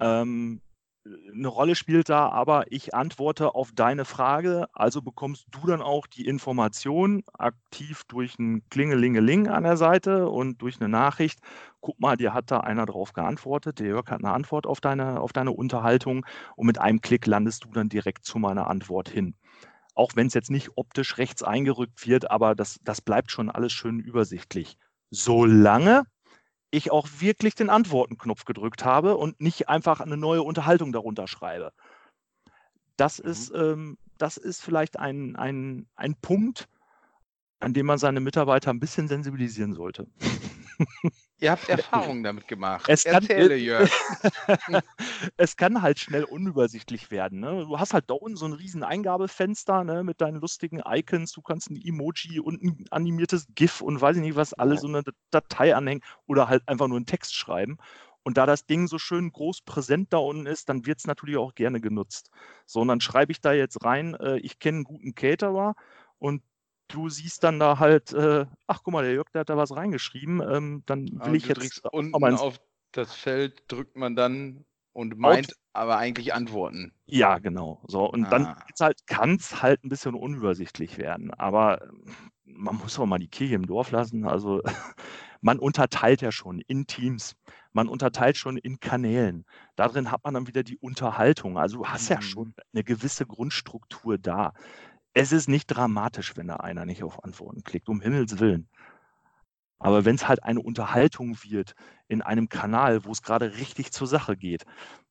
Ähm, eine Rolle spielt da, aber ich antworte auf deine Frage, also bekommst du dann auch die Information aktiv durch ein Klingelingeling an der Seite und durch eine Nachricht. Guck mal, dir hat da einer drauf geantwortet, der Jörg hat eine Antwort auf deine, auf deine Unterhaltung und mit einem Klick landest du dann direkt zu meiner Antwort hin. Auch wenn es jetzt nicht optisch rechts eingerückt wird, aber das, das bleibt schon alles schön übersichtlich. Solange ich auch wirklich den Antwortenknopf gedrückt habe und nicht einfach eine neue Unterhaltung darunter schreibe. Das mhm. ist, ähm, das ist vielleicht ein, ein, ein Punkt, an dem man seine Mitarbeiter ein bisschen sensibilisieren sollte. Ihr habt Erfahrungen damit gemacht. Es Erzähle, kann, Jörg. es kann halt schnell unübersichtlich werden. Ne? Du hast halt da unten so ein riesen Eingabefenster ne, mit deinen lustigen Icons. Du kannst ein Emoji und ein animiertes GIF und weiß ich nicht was, alles so eine Datei anhängen oder halt einfach nur einen Text schreiben. Und da das Ding so schön groß präsent da unten ist, dann wird es natürlich auch gerne genutzt. So, und dann schreibe ich da jetzt rein, äh, ich kenne einen guten Caterer und du siehst dann da halt, äh, ach guck mal, der Jörg, der hat da was reingeschrieben, ähm, dann will Und ich du jetzt unten mal ins- auf das Feld, drückt man dann und meint aber eigentlich Antworten. Ja, genau. So, und dann Ah. wird's halt, kann es halt ein bisschen unübersichtlich werden. Aber ähm, man muss auch mal die Kirche im Dorf lassen. Also man unterteilt ja schon in Teams. Man unterteilt schon in Kanälen. Darin hat man dann wieder die Unterhaltung. Also du hast ja Mhm. schon eine gewisse Grundstruktur da. Es ist nicht dramatisch, wenn da einer nicht auf Antworten klickt, um Himmels Willen. Aber wenn es halt eine Unterhaltung wird in einem Kanal, wo es gerade richtig zur Sache geht,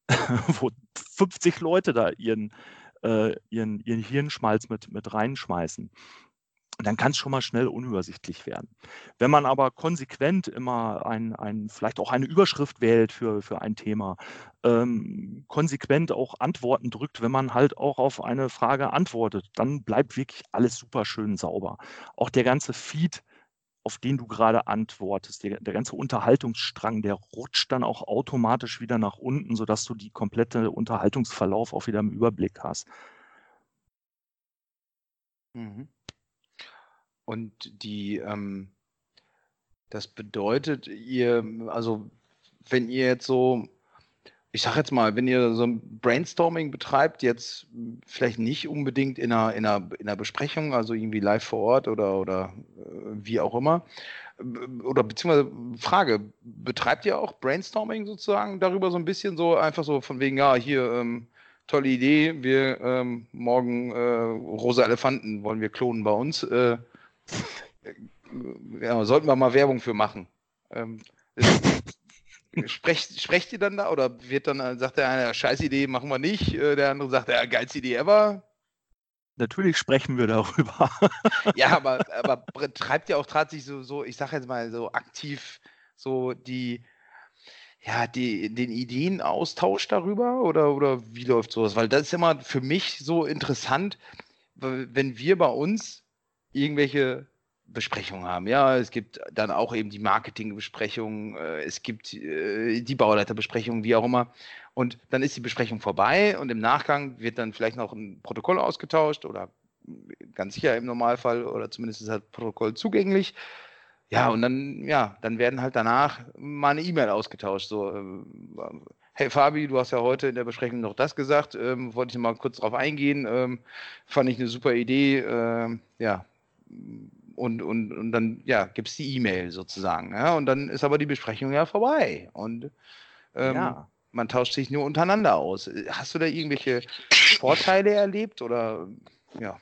wo 50 Leute da ihren, äh, ihren, ihren Hirnschmalz mit, mit reinschmeißen, dann kann es schon mal schnell unübersichtlich werden. Wenn man aber konsequent immer ein, ein, vielleicht auch eine Überschrift wählt für, für ein Thema, ähm, konsequent auch Antworten drückt, wenn man halt auch auf eine Frage antwortet, dann bleibt wirklich alles super schön sauber. Auch der ganze Feed, auf den du gerade antwortest, der, der ganze Unterhaltungsstrang, der rutscht dann auch automatisch wieder nach unten, sodass du die komplette Unterhaltungsverlauf auch wieder im Überblick hast. Mhm. Und die, ähm, das bedeutet, ihr, also wenn ihr jetzt so, ich sag jetzt mal, wenn ihr so ein Brainstorming betreibt, jetzt vielleicht nicht unbedingt in einer, in einer, in einer Besprechung, also irgendwie live vor Ort oder, oder äh, wie auch immer, b- oder beziehungsweise Frage, betreibt ihr auch Brainstorming sozusagen darüber so ein bisschen so, einfach so von wegen, ja, hier, ähm, tolle Idee, wir ähm, morgen äh, rosa Elefanten wollen wir klonen bei uns. Äh, ja, sollten wir mal Werbung für machen. Ähm, sprecht, sprecht ihr dann da oder wird dann, äh, sagt der eine, scheiß Idee, machen wir nicht, äh, der andere sagt, ja, geilste Idee ever. Natürlich sprechen wir darüber. Ja, aber, aber treibt ihr auch tatsächlich so, so, ich sag jetzt mal so aktiv so die, ja, die, den Ideenaustausch darüber oder, oder wie läuft sowas? Weil das ist immer für mich so interessant, wenn wir bei uns irgendwelche Besprechungen haben. Ja, es gibt dann auch eben die Marketingbesprechung, äh, es gibt äh, die Bauleiterbesprechung, wie auch immer. Und dann ist die Besprechung vorbei und im Nachgang wird dann vielleicht noch ein Protokoll ausgetauscht oder ganz sicher im Normalfall oder zumindest ist halt Protokoll zugänglich. Ja, und dann, ja, dann werden halt danach mal eine E-Mail ausgetauscht. So, ähm, hey Fabi, du hast ja heute in der Besprechung noch das gesagt, ähm, wollte ich mal kurz drauf eingehen, ähm, fand ich eine super Idee, ähm, ja. Und, und, und dann, ja, gibt es die E-Mail sozusagen. Ja, und dann ist aber die Besprechung ja vorbei. Und ähm, ja. man tauscht sich nur untereinander aus. Hast du da irgendwelche Vorteile erlebt oder ja?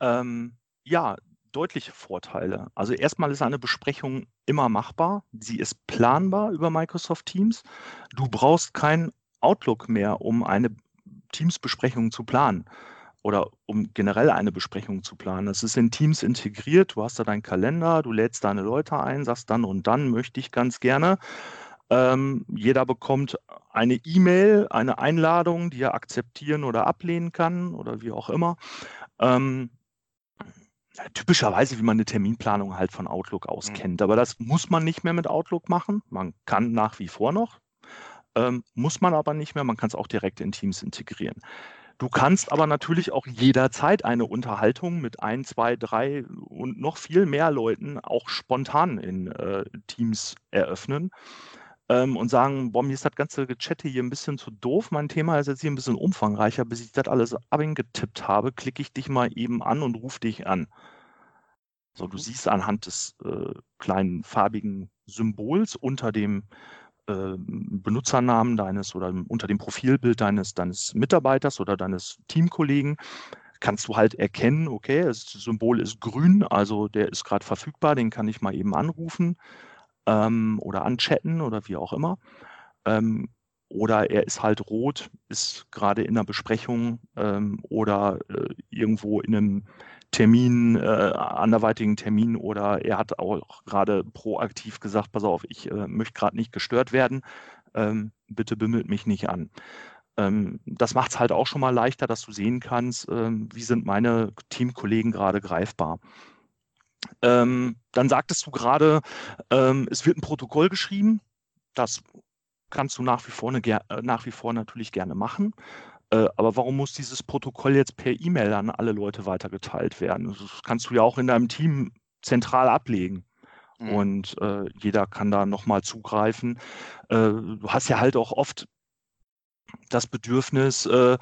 Ähm, ja, deutliche Vorteile. Also erstmal ist eine Besprechung immer machbar. Sie ist planbar über Microsoft Teams. Du brauchst kein Outlook mehr, um eine Teams-Besprechung zu planen oder um generell eine Besprechung zu planen. Es ist in Teams integriert. Du hast da deinen Kalender, du lädst deine Leute ein, sagst dann und dann möchte ich ganz gerne. Ähm, jeder bekommt eine E-Mail, eine Einladung, die er akzeptieren oder ablehnen kann oder wie auch immer. Ähm, typischerweise, wie man eine Terminplanung halt von Outlook aus Mhm. kennt. Aber das muss man nicht mehr mit Outlook machen. Man kann nach wie vor noch, ähm, muss man aber nicht mehr. Man kann es auch direkt in Teams integrieren. Du kannst aber natürlich auch jederzeit eine Unterhaltung mit ein, zwei, drei und noch viel mehr Leuten auch spontan in äh, Teams eröffnen ähm, und sagen, boah, mir ist das ganze Gechatte hier ein bisschen zu doof. Mein Thema ist jetzt hier ein bisschen umfangreicher. Bis ich das alles abgetippt habe, klicke ich dich mal eben an und rufe dich an. So, du Mhm. siehst anhand des äh, kleinen farbigen Symbols unter dem äh, Benutzernamen deines oder unter dem Profilbild deines, deines Mitarbeiters oder deines Teamkollegen, kannst du halt erkennen, okay, das Symbol ist grün, also der ist gerade verfügbar, den kann ich mal eben anrufen ähm, oder anchatten oder wie auch immer. Ähm, oder er ist halt rot, ist gerade in einer Besprechung ähm, oder äh, irgendwo in einem Termin, äh, anderweitigen Termin oder er hat auch gerade proaktiv gesagt, pass auf, ich äh, möchte gerade nicht gestört werden, ähm, bitte bimmelt mich nicht an. Ähm, das macht es halt auch schon mal leichter, dass du sehen kannst, ähm, wie sind meine Teamkollegen gerade greifbar. Ähm, dann sagtest du gerade, ähm, es wird ein Protokoll geschrieben. Das kannst du nach wie vor, eine, äh, nach wie vor natürlich gerne machen. Äh, aber warum muss dieses Protokoll jetzt per E-Mail an alle Leute weitergeteilt werden? Das kannst du ja auch in deinem Team zentral ablegen. Mhm. Und äh, jeder kann da nochmal zugreifen. Äh, du hast ja halt auch oft das Bedürfnis, äh,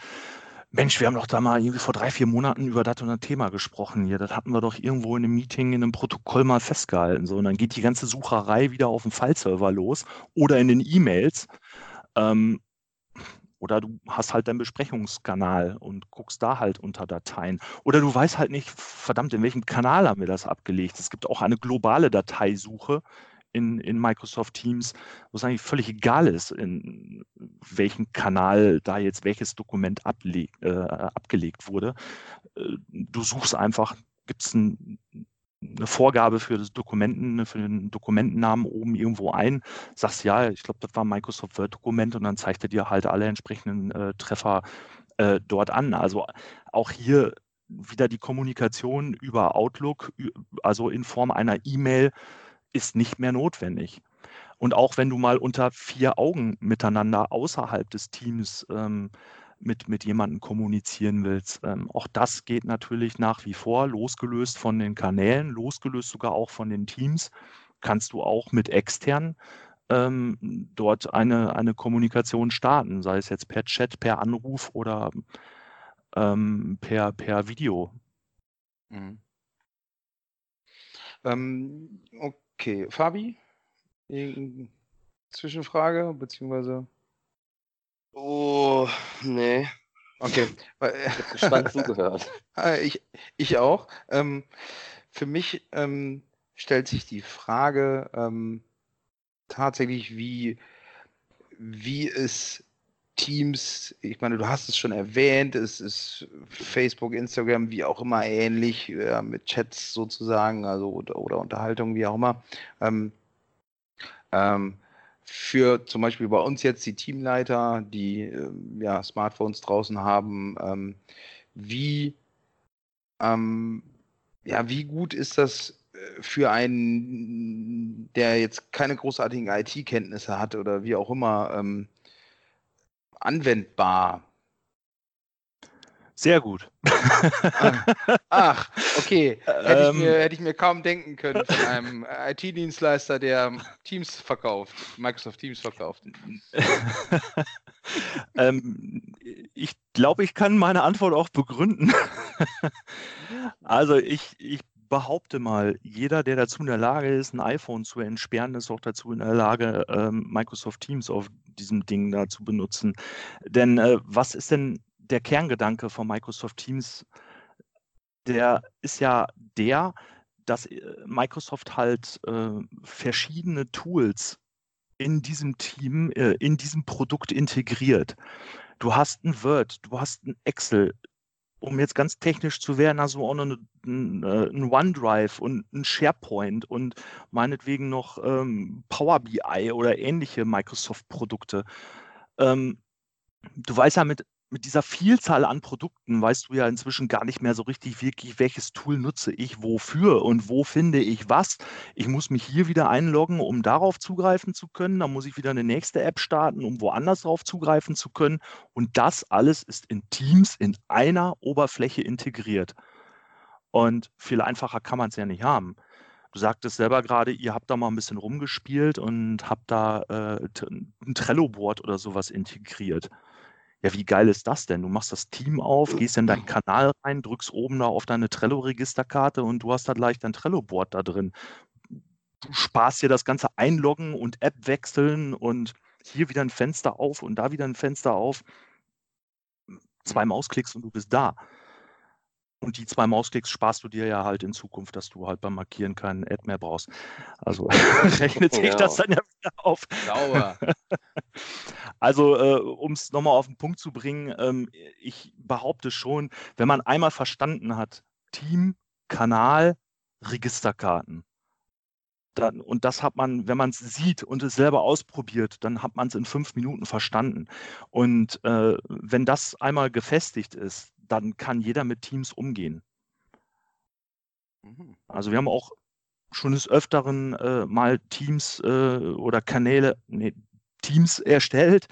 Mensch, wir haben doch da mal irgendwie vor drei, vier Monaten über das und das Thema gesprochen hier. Das hatten wir doch irgendwo in einem Meeting, in einem Protokoll mal festgehalten. So, und dann geht die ganze Sucherei wieder auf dem File-Server los oder in den E-Mails. Ähm, oder du hast halt deinen Besprechungskanal und guckst da halt unter Dateien. Oder du weißt halt nicht, verdammt, in welchem Kanal haben wir das abgelegt. Es gibt auch eine globale Dateisuche in, in Microsoft Teams, wo es eigentlich völlig egal ist, in welchem Kanal da jetzt welches Dokument ableg, äh, abgelegt wurde. Äh, du suchst einfach, gibt es ein, eine Vorgabe für das Dokumenten, für den Dokumentennamen oben irgendwo ein, sagst ja, ich glaube, das war ein Microsoft Word-Dokument und dann zeigt er dir halt alle entsprechenden äh, Treffer äh, dort an. Also auch hier wieder die Kommunikation über Outlook, also in Form einer E-Mail, ist nicht mehr notwendig. Und auch wenn du mal unter vier Augen miteinander außerhalb des Teams ähm, mit, mit jemandem kommunizieren willst, ähm, auch das geht natürlich nach wie vor, losgelöst von den Kanälen, losgelöst sogar auch von den Teams, kannst du auch mit externen ähm, dort eine, eine Kommunikation starten, sei es jetzt per Chat, per Anruf oder ähm, per, per Video. Mhm. Ähm, okay. Fabi? Zwischenfrage, beziehungsweise? Oh, nee. Okay. ich habe gespannt zugehört. Ah, ich, ich auch. Ähm, für mich ähm, stellt sich die Frage ähm, tatsächlich, wie, wie es Teams, ich meine, du hast es schon erwähnt, es ist Facebook, Instagram, wie auch immer ähnlich, ja, mit Chats sozusagen, also oder, oder Unterhaltung, wie auch immer. Ähm, ähm, für zum Beispiel bei uns jetzt die Teamleiter, die äh, ja, Smartphones draußen haben, ähm, wie, ähm, ja, wie gut ist das äh, für einen, der jetzt keine großartigen IT-Kenntnisse hat oder wie auch immer, ähm, anwendbar? Sehr gut. Ach, okay. Hätte, ich mir, ähm. hätte ich mir kaum denken können von einem IT-Dienstleister, der Teams verkauft, Microsoft Teams verkauft. ähm, ich glaube, ich kann meine Antwort auch begründen. also ich, ich behaupte mal, jeder, der dazu in der Lage ist, ein iPhone zu entsperren, ist auch dazu in der Lage, ähm, Microsoft Teams auf diesem Ding da zu benutzen. Denn äh, was ist denn der Kerngedanke von Microsoft Teams? Der ist ja der, dass äh, Microsoft halt äh, verschiedene Tools in diesem Team, äh, in diesem Produkt integriert. Du hast ein Word, du hast ein Excel, um jetzt ganz technisch zu werden, also auch noch eine, ein, äh, ein OneDrive und ein SharePoint und meinetwegen noch ähm, Power BI oder ähnliche Microsoft-Produkte. Ähm, du weißt ja mit mit dieser Vielzahl an Produkten weißt du ja inzwischen gar nicht mehr so richtig wirklich, welches Tool nutze ich wofür und wo finde ich was. Ich muss mich hier wieder einloggen, um darauf zugreifen zu können. Dann muss ich wieder eine nächste App starten, um woanders darauf zugreifen zu können. Und das alles ist in Teams in einer Oberfläche integriert. Und viel einfacher kann man es ja nicht haben. Du sagtest selber gerade, ihr habt da mal ein bisschen rumgespielt und habt da äh, ein Trello-Board oder sowas integriert. Ja, wie geil ist das denn? Du machst das Team auf, gehst in deinen Kanal rein, drückst oben da auf deine Trello-Registerkarte und du hast da gleich dein Trello-Board da drin. Du sparst dir das ganze Einloggen und App wechseln und hier wieder ein Fenster auf und da wieder ein Fenster auf. Zwei Mausklicks und du bist da. Und die zwei Mausklicks sparst du dir ja halt in Zukunft, dass du halt beim Markieren keinen Ad mehr brauchst. Also rechnet sich ja. das dann ja wieder auf. Sauber. Also, äh, um es nochmal auf den Punkt zu bringen, ähm, ich behaupte schon, wenn man einmal verstanden hat, Team, Kanal, Registerkarten, dann, und das hat man, wenn man es sieht und es selber ausprobiert, dann hat man es in fünf Minuten verstanden. Und äh, wenn das einmal gefestigt ist, dann kann jeder mit Teams umgehen. Mhm. Also wir haben auch schon des Öfteren äh, mal Teams äh, oder Kanäle, nee, Teams erstellt,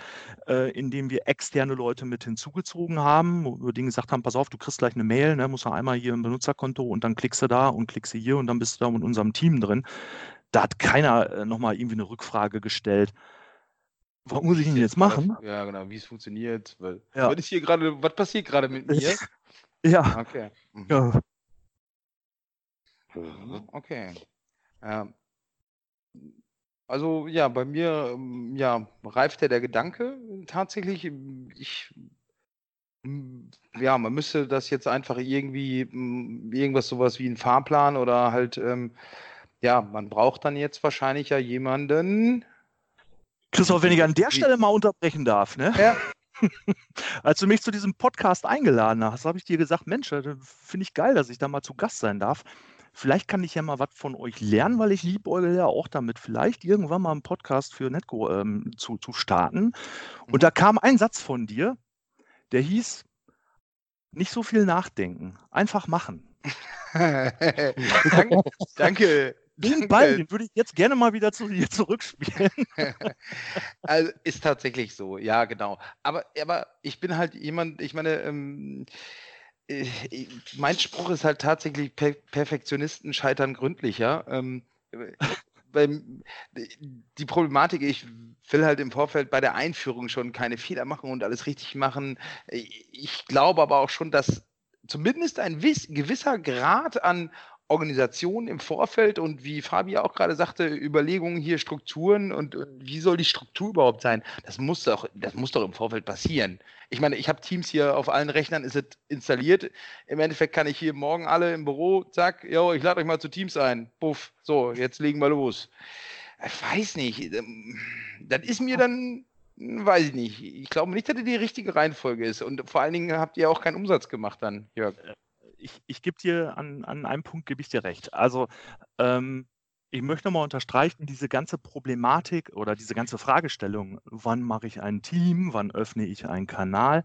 äh, indem wir externe Leute mit hinzugezogen haben, wo wir denen gesagt haben, pass auf, du kriegst gleich eine Mail, ne, musst du einmal hier im Benutzerkonto und dann klickst du da und klickst du hier und dann bist du da mit unserem Team drin. Da hat keiner äh, nochmal irgendwie eine Rückfrage gestellt. Was muss ich denn jetzt machen? Ja, genau, wie es funktioniert. Weil, Ja. Was ist hier gerade, was passiert gerade mit mir? Ja, Okay. Mhm. ja. Mhm. Okay. Ja. Also ja, bei mir ähm, ja, reift ja der Gedanke tatsächlich. ähm, Ich ja, man müsste das jetzt einfach irgendwie irgendwas sowas wie einen Fahrplan oder halt ähm, ja, man braucht dann jetzt wahrscheinlich ja jemanden. Christoph, wenn ich an der Stelle mal unterbrechen darf, ne? Ja. Als du mich zu diesem Podcast eingeladen hast, habe ich dir gesagt, Mensch, äh, finde ich geil, dass ich da mal zu Gast sein darf. Vielleicht kann ich ja mal was von euch lernen, weil ich liebäugel ja auch damit, vielleicht irgendwann mal einen Podcast für Netco ähm, zu, zu starten. Und Mhm. da kam ein Satz von dir, der hieß, nicht so viel nachdenken, einfach machen. danke, danke. Den Ball, den würde ich jetzt gerne mal wieder zu dir zurückspielen. Also ist tatsächlich so, ja, genau. Aber, aber ich bin halt jemand, ich meine, ähm, äh, ich- mein Spruch ist halt tatsächlich, per Perfektionisten scheitern gründlicher. Ähm, äh, die Problematik, ich will halt im Vorfeld bei der Einführung schon keine Fehler machen und alles richtig machen. Ich glaube aber auch schon, dass zumindest ein wiss, gewisser Grad an Organisation im Vorfeld und wie Fabi auch gerade sagte, Überlegungen hier, Strukturen und, und wie soll die Struktur überhaupt sein? Das muss doch, das muss doch im Vorfeld passieren. Ich meine, ich habe Teams hier auf allen Rechnern, ist es installiert. Im Endeffekt kann ich hier morgen alle im Büro, zack, yo, ich lade euch mal zu Teams ein. Puff, so, jetzt legen wir los. Ich weiß nicht. ähm, Das ist mir dann, weiß ich nicht. Ich glaube nicht, dass das die richtige Reihenfolge ist. Und vor allen Dingen habt ihr auch keinen Umsatz gemacht dann, Jörg. Ich, ich gebe dir an, an einem Punkt gebe ich dir recht. Also ähm, ich möchte nochmal unterstreichen, diese ganze Problematik oder diese ganze Fragestellung, wann mache ich ein Team, wann öffne ich einen Kanal,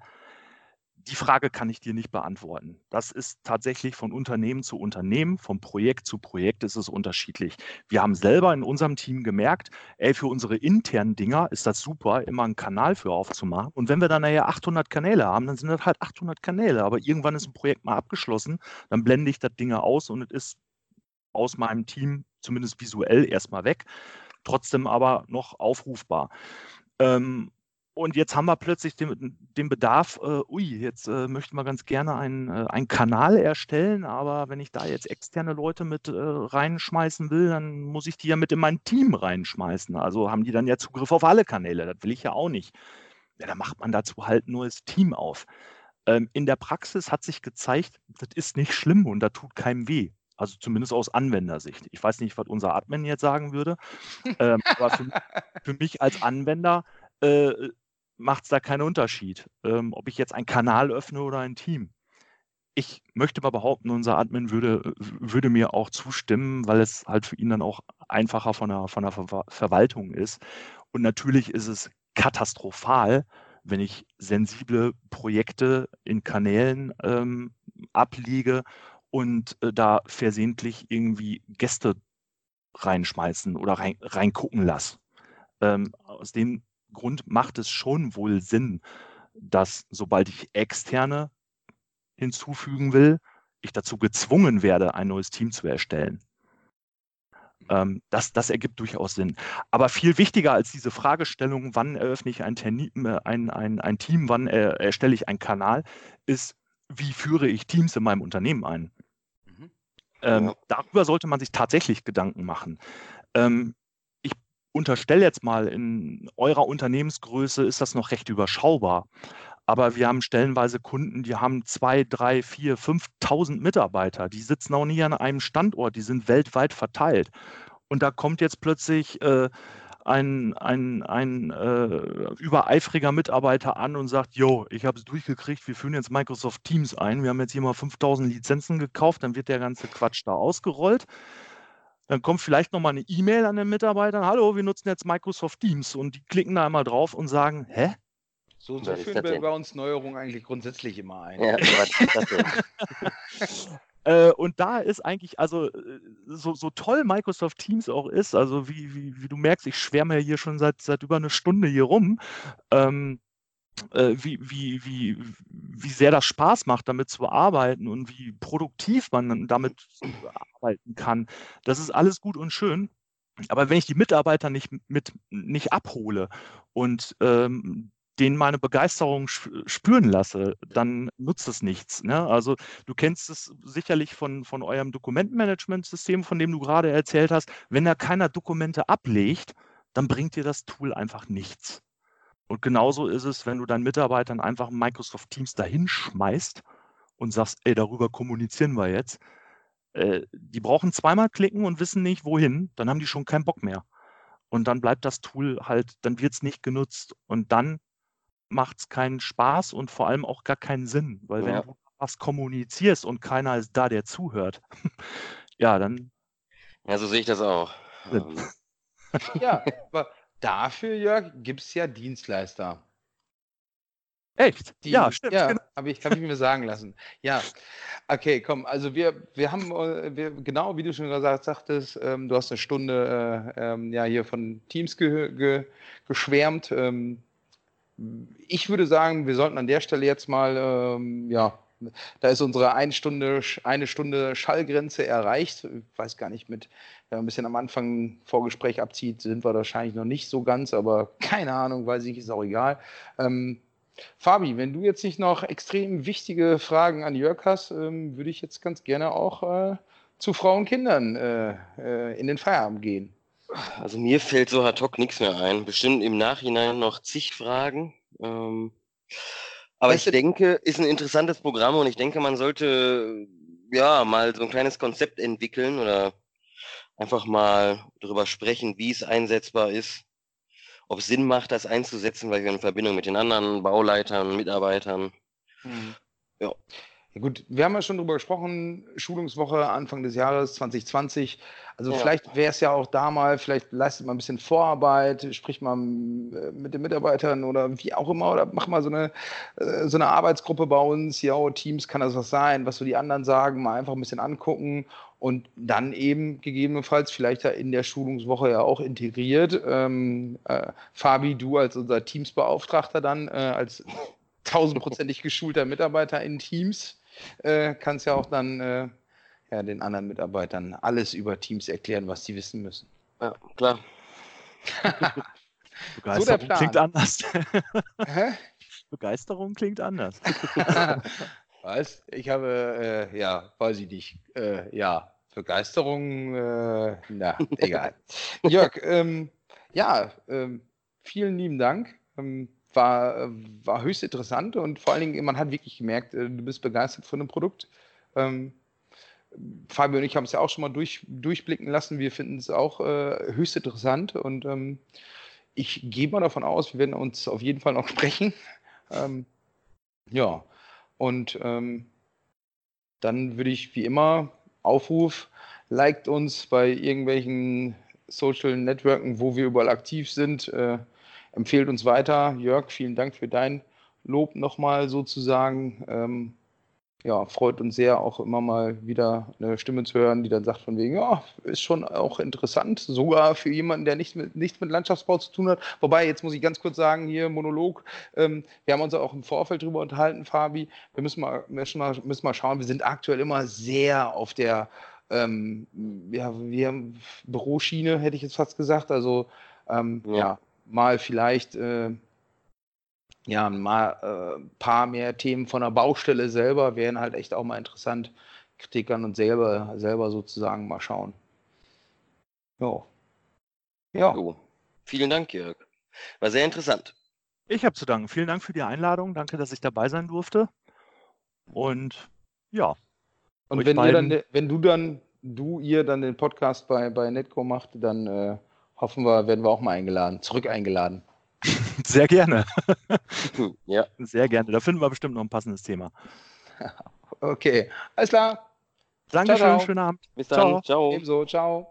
die Frage kann ich dir nicht beantworten. Das ist tatsächlich von Unternehmen zu Unternehmen, von Projekt zu Projekt ist es unterschiedlich. Wir haben selber in unserem Team gemerkt, ey, für unsere internen Dinger ist das super, immer einen Kanal für aufzumachen. Und wenn wir dann nachher 800 Kanäle haben, dann sind das halt 800 Kanäle. Aber irgendwann ist ein Projekt mal abgeschlossen, dann blende ich das Ding aus und es ist aus meinem Team zumindest visuell erstmal weg, trotzdem aber noch aufrufbar. Ähm, und jetzt haben wir plötzlich den, den Bedarf, äh, ui, jetzt äh, möchten wir ganz gerne einen, äh, einen Kanal erstellen, aber wenn ich da jetzt externe Leute mit äh, reinschmeißen will, dann muss ich die ja mit in mein Team reinschmeißen. Also haben die dann ja Zugriff auf alle Kanäle. Das will ich ja auch nicht. Ja, dann macht man dazu halt ein neues Team auf. Ähm, in der Praxis hat sich gezeigt, das ist nicht schlimm und da tut keinem weh. Also zumindest aus Anwendersicht. Ich weiß nicht, was unser Admin jetzt sagen würde, ähm, aber für, für mich als Anwender äh, macht es da keinen Unterschied, ähm, ob ich jetzt einen Kanal öffne oder ein Team. Ich möchte mal behaupten, unser Admin würde, würde mir auch zustimmen, weil es halt für ihn dann auch einfacher von der, von der Ver Verwaltung ist. Und natürlich ist es katastrophal, wenn ich sensible Projekte in Kanälen ähm, abliege und äh, da versehentlich irgendwie Gäste reinschmeißen oder rein, reingucken lasse. Ähm, aus dem Grund macht es schon wohl Sinn, dass sobald ich externe hinzufügen will, ich dazu gezwungen werde, ein neues Team zu erstellen. Ähm, das, das ergibt durchaus Sinn. Aber viel wichtiger als diese Fragestellung, wann eröffne ich ein, Terni- äh, ein, ein, ein Team, wann äh, erstelle ich einen Kanal, ist, wie führe ich Teams in meinem Unternehmen ein? Mhm. Ähm, Ja. Darüber sollte man sich tatsächlich Gedanken machen. Ähm, unterstelle jetzt mal, in eurer Unternehmensgröße ist das noch recht überschaubar. Aber wir haben stellenweise Kunden, die haben zwei, drei, vier, 5.000 Mitarbeiter. Die sitzen auch nie an einem Standort, die sind weltweit verteilt. Und da kommt jetzt plötzlich äh, ein, ein, ein äh, übereifriger Mitarbeiter an und sagt, jo, ich habe es durchgekriegt, wir führen jetzt Microsoft Teams ein, wir haben jetzt hier mal 5000 Lizenzen gekauft, dann wird der ganze Quatsch da ausgerollt. Dann kommt vielleicht nochmal eine E-Mail an den Mitarbeitern, hallo, wir nutzen jetzt Microsoft Teams und die klicken da einmal drauf und sagen, hä? So, so führen wir bei uns Neuerungen eigentlich grundsätzlich immer ein. Ja? Äh, und da ist eigentlich, also äh, so, so toll Microsoft Teams auch ist, also wie, wie, wie du merkst, ich schwärme ja hier schon seit, seit über eine Stunde hier rum, ähm, äh, wie, wie, wie, wie sehr das Spaß macht, damit zu arbeiten und wie produktiv man damit arbeiten kann. Das ist alles gut und schön. Aber wenn ich die Mitarbeiter nicht mit nicht abhole und ähm, denen meine Begeisterung spüren lasse, dann nutzt es nichts. Ne? Also du kennst es sicherlich von, von eurem Dokumentenmanagementsystem, von dem du gerade erzählt hast. Wenn da keiner Dokumente ablegt, dann bringt dir das Tool einfach nichts. Und genauso ist es, wenn du deinen Mitarbeitern einfach Microsoft Teams dahin schmeißt und sagst, ey, darüber kommunizieren wir jetzt. Äh, die brauchen zweimal klicken und wissen nicht, wohin, dann haben die schon keinen Bock mehr. Und dann bleibt das Tool halt, dann wird es nicht genutzt. Und dann macht es keinen Spaß und vor allem auch gar keinen Sinn. Weil wenn du was kommunizierst und keiner ist da, der zuhört, ja, dann. Ja, so sehe ich das auch. Ähm. ja, aber dafür, Jörg, gibt es ja Dienstleister. Echt? Die, ja, stimmt. Ja, genau. habe ich, hab ich mir sagen lassen. Ja, okay, komm. Also wir, wir haben, äh, wir, genau wie du schon gesagt sagtest, ähm, du hast eine Stunde äh, ähm, ja hier von Teams ge, ge, geschwärmt. Ähm, ich würde sagen, wir sollten an der Stelle jetzt mal, ähm, ja, da ist unsere eine Stunde, eine Stunde Schallgrenze erreicht. Ich weiß gar nicht, mit, wenn man ein bisschen am Anfang Vorgespräch abzieht, sind wir wahrscheinlich noch nicht so ganz, aber keine Ahnung, weiß ich, ist auch egal. Ähm, Fabi, wenn du jetzt nicht noch extrem wichtige Fragen an Jörg hast, ähm, würde ich jetzt ganz gerne auch äh, zu Frauen und Kindern äh, äh, in den Feierabend gehen. Also mir fällt so ad hoc nichts mehr ein. Bestimmt im Nachhinein noch zig Fragen. Ähm, aber ich denke, ist ein interessantes Programm und ich denke, man sollte ja mal so ein kleines Konzept entwickeln oder einfach mal darüber sprechen, wie es einsetzbar ist ob es Sinn macht, das einzusetzen, weil wir in Verbindung mit den anderen Bauleitern, Mitarbeitern. Mhm. Ja. Ja gut, wir haben ja schon darüber gesprochen, Schulungswoche Anfang des Jahres 2020. Also ja. vielleicht wäre es ja auch da mal, vielleicht leistet man ein bisschen Vorarbeit, spricht mal äh, mit den Mitarbeitern oder wie auch immer oder mach mal so eine, äh, so eine Arbeitsgruppe bei uns, ja, Teams kann das was sein, was so die anderen sagen, mal einfach ein bisschen angucken und dann eben gegebenenfalls vielleicht in der Schulungswoche ja auch integriert. Ähm, äh, Fabi, du als unser Teamsbeauftragter dann, äh, als tausendprozentig geschulter Mitarbeiter in Teams, äh, kannst ja auch dann äh, ja, den anderen Mitarbeitern alles über Teams erklären, was sie wissen müssen. Ja, klar. Begeisterung so klingt anders. Hä? Begeisterung klingt anders. was? Ich habe, äh, ja, weiß ich nicht, äh, ja, Begeisterung, äh, na, egal. Jörg, ähm, ja, ähm, vielen lieben Dank. Ähm, war, war höchst interessant und vor allen Dingen, man hat wirklich gemerkt, äh, du bist begeistert von dem Produkt. Ähm, Fabio und ich haben es ja auch schon mal durch, durchblicken lassen. Wir finden es auch äh, höchst interessant und ähm, ich gehe mal davon aus, wir werden uns auf jeden Fall noch sprechen. Ähm, ja, und ähm, dann würde ich wie immer Aufruf, liked uns bei irgendwelchen Social Networken, wo wir überall aktiv sind. Äh, empfehlt uns weiter. Jörg, vielen Dank für dein Lob nochmal sozusagen. Ähm, ja, freut uns sehr, auch immer mal wieder eine Stimme zu hören, die dann sagt von wegen, ja, ist schon auch interessant, sogar für jemanden, der nichts mit, nichts mit Landschaftsbau zu tun hat. Wobei, jetzt muss ich ganz kurz sagen, hier Monolog, ähm, wir haben uns auch im Vorfeld drüber unterhalten, Fabi. Wir müssen mal, müssen mal, müssen mal schauen, wir sind aktuell immer sehr auf der ähm, ja, wir haben Büroschiene, hätte ich jetzt fast gesagt. Also ähm, ja. ja. Mal vielleicht äh, ja, mal ein äh, paar mehr Themen von der Baustelle selber wären halt echt auch mal interessant. Kritikern und selber, selber sozusagen mal schauen. Jo. Ja. So. Vielen Dank, Jörg. War sehr interessant. Ich habe zu danken. Vielen Dank für die Einladung. Danke, dass ich dabei sein durfte. Und ja. Und wenn, dann, wenn du dann, du, ihr dann den Podcast bei, bei Netco macht, dann äh, hoffen wir, werden wir auch mal eingeladen, zurück eingeladen. Sehr gerne. ja. Sehr gerne. Da finden wir bestimmt noch ein passendes Thema. Okay, alles klar. Dankeschön, ciao, ciao. schönen Abend. Bis dann. Ciao. ciao. Ebenso, ciao.